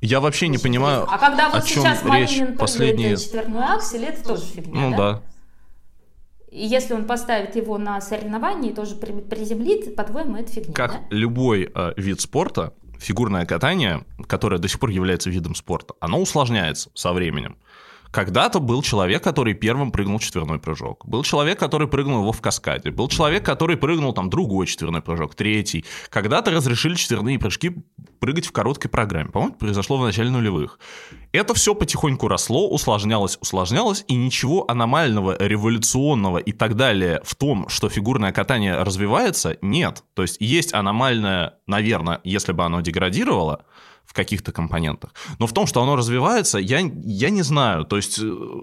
Я вообще не понимаю, А когда вот о чем сейчас речь последние... четверной аксель, это тоже фигня, Ну да? да. И если он поставит его на соревнование и тоже при- приземлит, по-твоему, это фигня, Как да? любой э, вид спорта, фигурное катание, которое до сих пор является видом спорта, оно усложняется со временем. Когда-то был человек, который первым прыгнул четверной прыжок. Был человек, который прыгнул его в каскаде. Был человек, который прыгнул там другой четверной прыжок, третий. Когда-то разрешили четверные прыжки прыгать в короткой программе. По-моему, произошло в начале нулевых. Это все потихоньку росло, усложнялось, усложнялось, и ничего аномального, революционного и так далее в том, что фигурное катание развивается, нет. То есть есть аномальное, наверное, если бы оно деградировало, в каких-то компонентах. Но в том, что оно развивается, я, я не знаю. То есть э,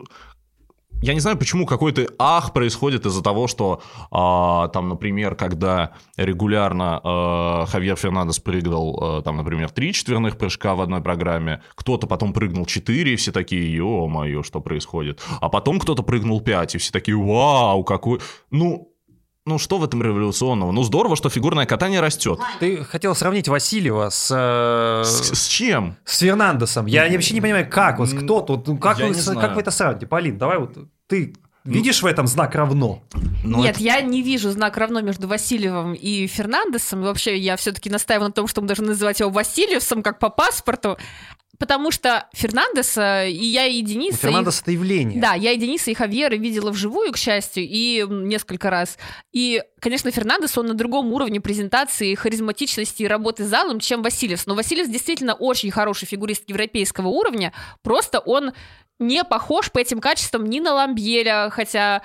я не знаю, почему какой-то ах происходит из-за того, что а, там, например, когда регулярно а, Хавьер Фернандес прыгал, а, там, например, три четверных прыжка в одной программе, кто-то потом прыгнул четыре, и все такие, ё-моё, что происходит? А потом кто-то прыгнул пять, и все такие, вау, какой... Ну, ну что в этом революционного? Ну здорово, что фигурное катание растет. Ты хотел сравнить Васильева с, э, С, с чем? с Фернандесом. Я вообще не понимаю, как, вот кто тут, ну, как, Я вы, с- как вы это сравните? Полин, давай вот ты видишь в этом знак равно? Ну, Нет, это- я не вижу знак равно между Васильевым и Фернандесом. И вообще, я все-таки настаиваю на том, что мы должны называть его Васильевсом, как по паспорту. Потому что Фернандеса и я, и Денис... У Фернандеса это явление. Да, я и Дениса, и Хавьера видела вживую, к счастью, и несколько раз. И, конечно, Фернандес, он на другом уровне презентации, харизматичности и работы с залом, чем Васильев. Но Васильев действительно очень хороший фигурист европейского уровня, просто он не похож по этим качествам ни на Ламбьеля, хотя,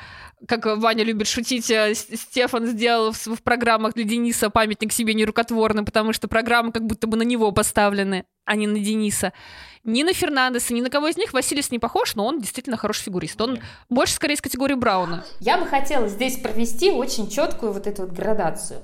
как Ваня любит шутить, э, Стефан сделал в, в программах для Дениса памятник себе нерукотворный, потому что программы как будто бы на него поставлены, а не на Дениса. Ни на Фернандеса, ни на кого из них Васильев не похож, но он действительно хороший фигурист. Он больше скорее из категории Брауна. Я бы хотела здесь провести очень четкую вот эту вот градацию.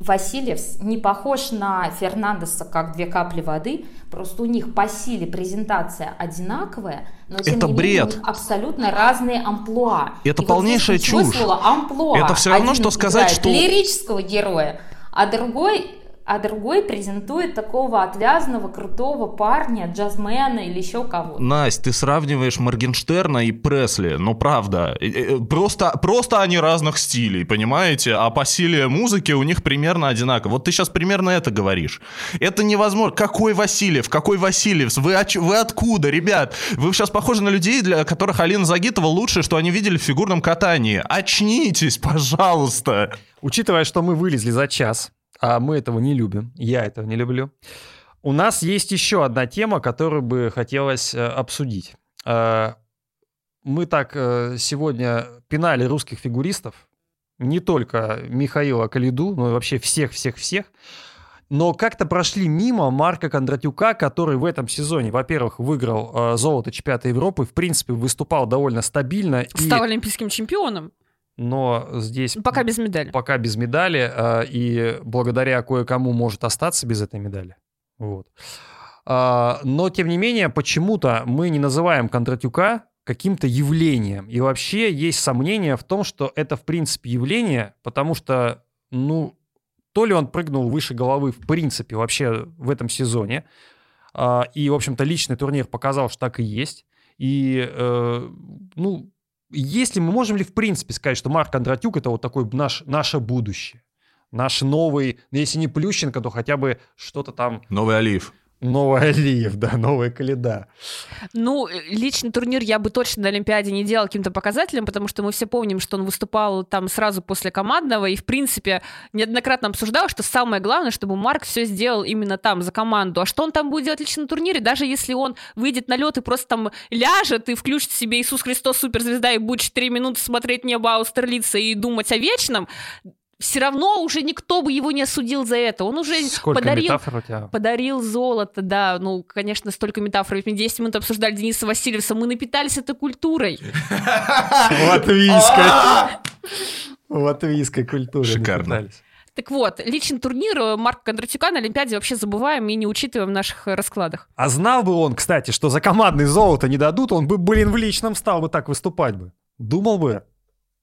Васильевс не похож на Фернандеса как две капли воды, просто у них по силе презентация одинаковая, но тем Это не менее бред. них абсолютно разные амплуа. Это И вот полнейшая ключевое чушь. слово амплуа. Это всё равно, Один что сказать, что- лирического героя, а другой а другой презентует такого отвязного, крутого парня, джазмена или еще кого-то. Настя, ты сравниваешь Моргенштерна и Пресли, ну правда. Э, э, Просто, просто они разных стилей, понимаете? А по силе музыки у них примерно одинаково. Вот ты сейчас примерно это говоришь. Это невозможно. Какой Васильев? Какой Васильев? Вы, оч- вы откуда, ребят? Вы сейчас похожи на людей, для которых Алина Загитова лучшее, что они видели в фигурном катании. Очнитесь, пожалуйста. Учитывая, что мы вылезли за час, а мы этого не любим, я этого не люблю, у нас есть еще одна тема, которую бы хотелось э, обсудить. Э, Мы так э, сегодня пинали русских фигуристов, не только Михаила Калиду, но и вообще всех-всех-всех. Но как-то прошли мимо Марка Кондратюка, который в этом сезоне, во-первых, выиграл э, золото чемпионата Европы, в принципе, выступал довольно стабильно. и- Стал олимпийским чемпионом, но здесь пока без медали. пока без медали, э, и благодаря кое-кому может остаться без этой медали. Вот. А, Но, тем не менее, почему-то мы не называем Кондратюка каким-то явлением. И вообще есть сомнение в том, что это, в принципе, явление, потому что, ну, то ли он прыгнул выше головы, в принципе, вообще в этом сезоне, а, и, в общем-то, личный турнир показал, что так и есть. И, э, ну, если мы можем ли в принципе сказать, что Марк Кондратюк это вот такой наш, наше будущее? Наш новый, ну, если не Плющенко, то хотя бы что-то там Новый Олив. Новый Алиев, да, новая Каледа. Ну, э, личный турнир я бы точно на Олимпиаде не делал каким-то показателем, потому что мы все помним, что он выступал там сразу после командного, и, в принципе, неоднократно обсуждал, что самое главное, чтобы Марк все сделал именно там, за команду. А что он там будет делать лично на турнире, даже если он выйдет на лед и просто там ляжет и включит себе Иисус Христос суперзвезда и будет 4 минуты смотреть небо Аустерлица и думать о вечном, все равно уже никто бы его не осудил за это. Он уже Сколько подарил метафор у тебя? Подарил золото, да. Ну, конечно, столько метафор. Ведь мы 10 минут обсуждали Дениса Васильевса. Мы напитались этой культурой. Латвийской. Латвийской культуры. Шикарно. Так вот, личный турнир э, Марка Кондратюка на Олимпиаде вообще забываем и не учитываем в наших э, раскладах. А знал бы он, кстати, что за командное золото не дадут, он бы, блин, в личном стал бы так выступать бы. Думал бы.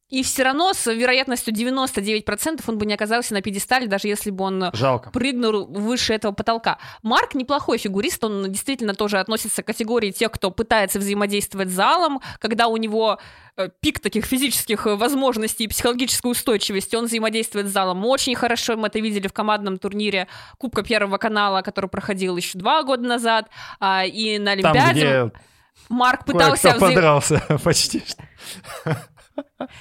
И все равно с вероятностью 99% он бы не оказался на пьедестале, даже если бы он Жалко. прыгнул выше этого потолка. Марк неплохой фигурист, он действительно тоже относится к категории тех, кто пытается взаимодействовать с залом, когда у него э, пик таких физических э, возможностей и психологической устойчивости, он взаимодействует с залом очень хорошо, мы это видели в командном турнире Кубка Первого канала, который проходил еще два года назад, а, и на Там, Олимпиаде где Марк пытался... взаим- подрался почти что.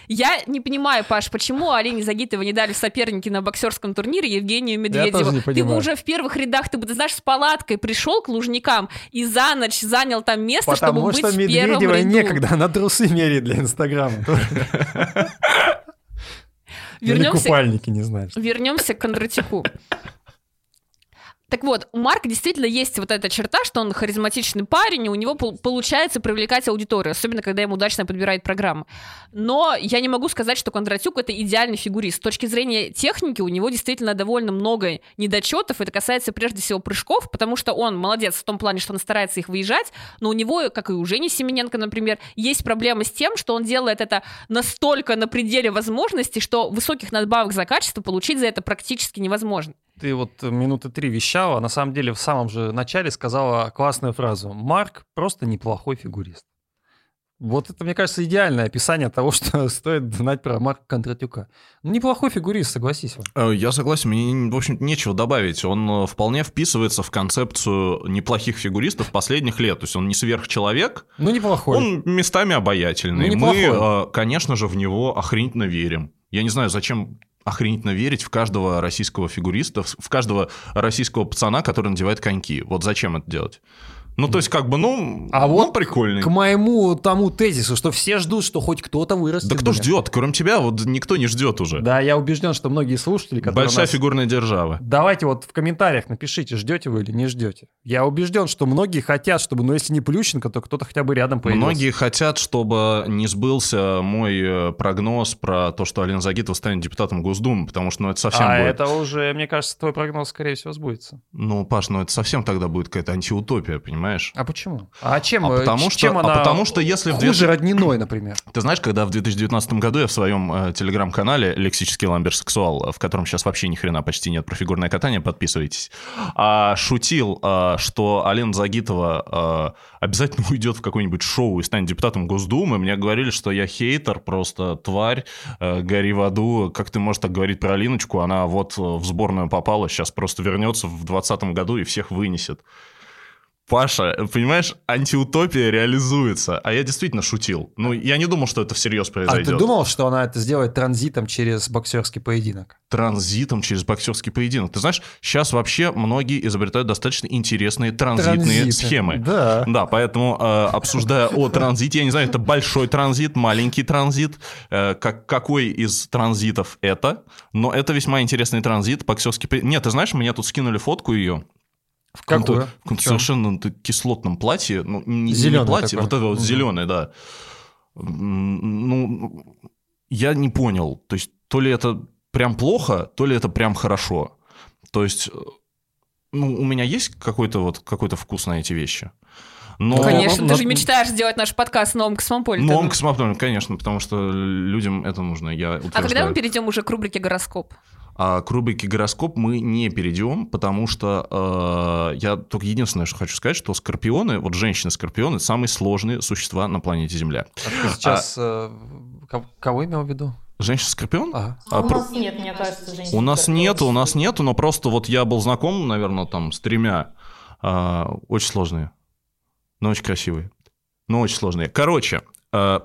Я не понимаю, Паш, почему Алине Загитовой не дали в соперники на боксерском турнире Евгению Медведеву? ты бы понимаю. уже в первых рядах, ты бы, ты знаешь, с палаткой пришел к Лужникам и за ночь занял там место, чтобы Потому быть что в первом Медведева ряду. некогда, она трусы меряет для Инстаграма. Или Вернемся, купальники, не знаю. вернемся к Кондратюку. Так вот, у Марка действительно есть вот эта черта, что он харизматичный парень, и у него пол- получается привлекать аудиторию, особенно когда ему удачно подбирает программы. Но я не могу сказать, что Кондратюк это идеальный фигурист. С точки зрения техники у него действительно довольно много недочетов. Это касается прежде всего прыжков, потому что он молодец в том плане, что он старается их выезжать, но у него, как и у Жени Семененко, например, есть проблема с тем, что он делает это настолько на пределе возможностей, что высоких надбавок за качество получить за это практически невозможно. Ты вот минуты три вещала, на самом деле в самом же начале сказала классную фразу. Марк просто неплохой фигурист. Вот это, мне кажется, идеальное описание того, что стоит знать про Марка Кондратюка. Ну, неплохой фигурист, согласись. он. Э, Я согласен, мне, в общем нечего добавить. Он э, вполне вписывается в концепцию неплохих фигуристов последних лет. То есть он не сверхчеловек, Ну, неплохой. он местами обаятельный. Ну, Мы, неплохой. э, конечно же, в него охренительно верим. Я не знаю, зачем охренительно верить в каждого российского фигуриста, в каждого российского пацана, который надевает коньки. Вот зачем это делать? Ну, то есть, как бы, ну, А ну, вот прикольный. К моему тому тезису, что все ждут, что хоть кто-то вырастет. Да кто блин. ждет? Кроме тебя, вот никто не ждет уже. Да, я убежден, что многие слушатели, которые Большая нас- фигурная держава. Давайте вот в комментариях напишите, ждете вы или не ждете. Я убежден, что многие хотят, чтобы, ну если не Плющенко, то кто-то хотя бы рядом появился. Многие хотят, чтобы не сбылся мой э, прогноз про то, что Алина Загитова станет депутатом Госдумы, потому что ну, это совсем а будет... это уже, мне кажется, твой прогноз, скорее всего, сбудется. Ну, Паш, ну это совсем тогда будет какая-то антиутопия, понимаешь? А почему? А чем, А э, потому, чем что, она а потому что если в хуже 2000 родниной, например? Ты знаешь, когда в 2019 году я в своем э, телеграм-канале «Лексический ламберсексуал», э, в котором сейчас вообще ни хрена почти нет про фигурное катание, подписывайтесь, а, шутил, а, что Алена Загитова а, обязательно уйдет в какое-нибудь шоу и станет депутатом Госдумы, мне говорили, что я хейтер, просто тварь, э, гори в аду. Как ты можешь так говорить про Алиночку? Она вот в сборную попала, сейчас просто вернется в 2020 году и всех вынесет. Паша, понимаешь, антиутопия реализуется. А я действительно шутил. Ну, я не думал, что это всерьез А произойдет. ты думал, что она это сделает транзитом через боксерский поединок? Транзитом через боксерский поединок. Ты знаешь, сейчас вообще многие изобретают достаточно интересные транзитные Транзиты. схемы. Да. Да, поэтому, э, обсуждая о транзите, я не знаю, это большой транзит, маленький транзит, э, как, какой из транзитов это, но это весьма интересный транзит, боксерский... при- Нет, ты знаешь, мне тут скинули фотку ее, в каком-то, Какую? в каком-то совершенно т- кислотном платье, ну, не, не Зелёное платье, такое. вот это вот Мгм. зеленое, да. Ну, я не понял, то есть то ли это прям плохо, то ли это прям хорошо. То есть, э, ну, у меня есть какой-то вот какой-то вкус на эти вещи. Но... Конечно, но- ты же но- мечтаешь сделать наш подкаст новым космополитеном. Ну, космополитен, конечно, потому что людям это нужно, я а когда утверждаю. мы перейдем уже к рубрике «Гороскоп»? А к рубрике «Гороскоп» мы не перейдем, потому что э, я только единственное, что хочу сказать, что скорпионы, вот женщины-скорпионы, самые сложные существа на планете Земля. А ты сейчас э, ко- кого имел в виду? Женщина-скорпион? А. А у про- нас нет, мне кажется, женщин. У нас нету, у нас нету, но просто вот я был знаком, наверное, там с тремя. а, очень сложные, но очень красивые. Но очень сложные. Короче, а,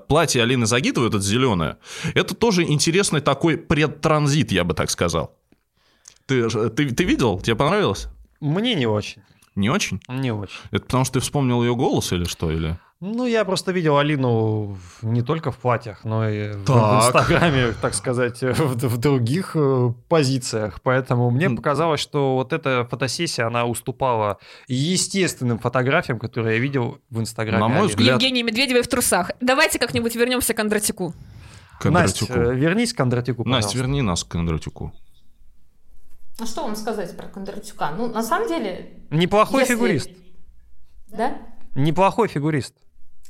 платье Алины Загитовой, это зеленое, это тоже интересный такой предтранзит, я бы так сказал. Ты, ты, ты видел? Тебе понравилось? Мне не очень. Не очень? Не очень. Это потому что ты вспомнил ее голос или что? Или? Ну, я просто видел Алину не только в платьях, но и в- в Так. Инстаграме, так сказать, в, в других э, позициях. Поэтому мне показалось, что вот эта фотосессия, она уступала естественным фотографиям, которые я видел в Инстаграме. На мой Алины. взгляд- Евгений Медведевой в трусах. Давайте как-нибудь вернемся к Кондратюку. Настя, э, вернись к Кондратюку, Настя, верни нас к Кондратюку. А что вам сказать про Кондратюка? Ну, на самом деле... Неплохой если- фигурист. Да? Неплохой фигурист.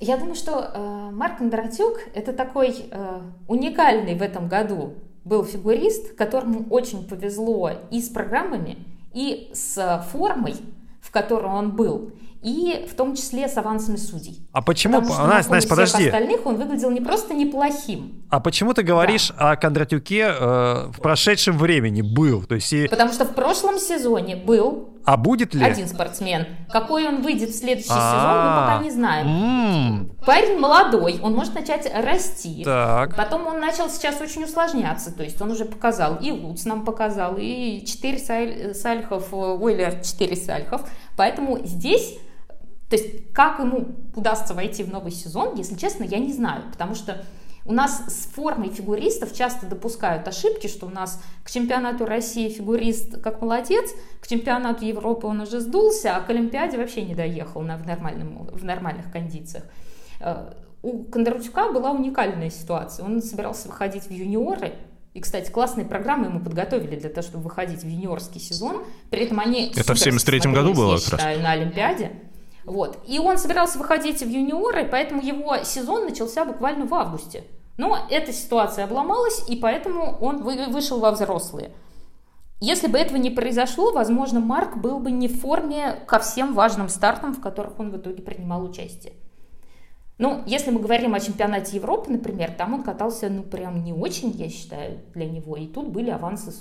Я думаю, что э, Марк Кондратюк это такой э, уникальный в этом году был фигурист, которому очень повезло и с программами, и с формой, в которой он был и в том числе с авансами судей. А почему, Потому что Настя, на Настя, подожди. остальных он выглядел не просто неплохим, А почему ты говоришь о Кондратюке э, в прошедшем времени был? То есть, и- потому что в прошлом сезоне был а будет ли? один спортсмен. Какой он выйдет в следующий сезон, А. мы пока не знаем. М, Парень молодой, он может начать расти. Так. Потом он начал сейчас очень усложняться, то есть он уже показал, и Луц нам показал, и 4 саль- сальхов, Ойлер 4 сальхов, поэтому здесь, то есть как ему удастся войти в новый сезон, если честно, я не знаю, потому что у нас с формой фигуристов часто допускают ошибки, что у нас к чемпионату России фигурист как молодец, к чемпионату Европы он уже сдулся, а к Олимпиаде вообще не доехал на, в, нормальном, в нормальных кондициях. Э, У Кондратюка была уникальная ситуация. Он собирался выходить в юниоры, и, кстати, классные программы ему подготовили для того, чтобы выходить в юниорский сезон. При этом они Это в супер 73-м году было как раз? считаю, на Олимпиаде. Вот. И он собирался выходить в юниоры, поэтому его сезон начался буквально в августе. Но эта ситуация обломалась, и поэтому он вы- вышел во взрослые. Если бы этого не произошло, возможно, Марк был бы не в форме ко всем важным стартам, в которых он в итоге принимал участие. Ну, если мы говорим о чемпионате Европы, например, там он катался, ну, прям не очень, я считаю, для него. И тут были авансы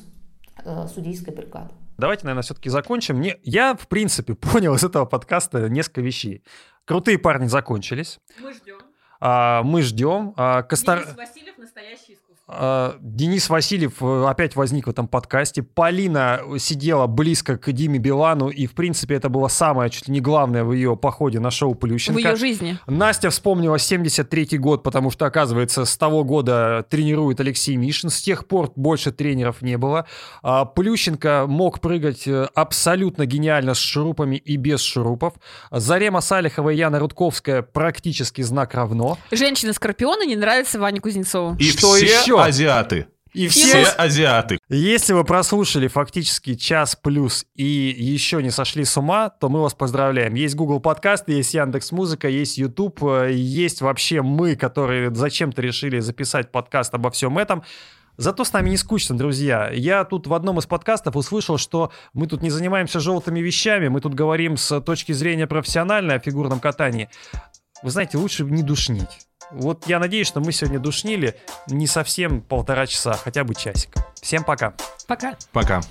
э, судейской бригады. Давайте, наверное, все-таки закончим. Мне, я, в принципе, понял из этого подкаста несколько вещей. Крутые парни закончились. Мы ждем. А, мы ждем. А, Костар- Васильев настоящий Денис Васильев э, опять возник в этом подкасте. Полина сидела близко к Диме Билану, и, в принципе, это было самое, чуть ли не главное в ее походе на шоу В Плющенко. ее жизни. Настя вспомнила 73-й год, потому что, оказывается, с того года тренирует Алексей Мишин. С тех пор больше тренеров не было. А, Плющенко мог прыгать э, абсолютно гениально с шурупами и без шурупов. Зарема Салихова и Яна Рудковская практически знак равно. Женщина-скорпиона не нравится Ване Кузнецову. И Что все еще? Азиаты. И Все азиаты. Если вы прослушали фактически час плюс и еще не сошли с ума, то мы вас поздравляем. Есть Google подкаст, есть Яндекс Музыка, есть YouTube, э, есть вообще мы, которые зачем-то решили записать подкаст обо всем этом. Зато с нами не скучно, друзья. Я тут в одном из подкастов услышал, что мы тут не занимаемся желтыми вещами, мы тут говорим с точки зрения профессиональной о фигурном катании. Вы знаете, лучше не душнить. Вот я надеюсь, что мы сегодня душнили не совсем полтора часа, хотя бы часик. Всем пока. Пока. Пока.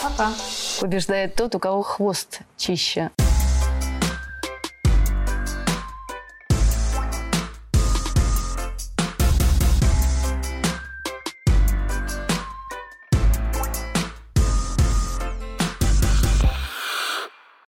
Пока. Побеждает тот, у кого хвост чище.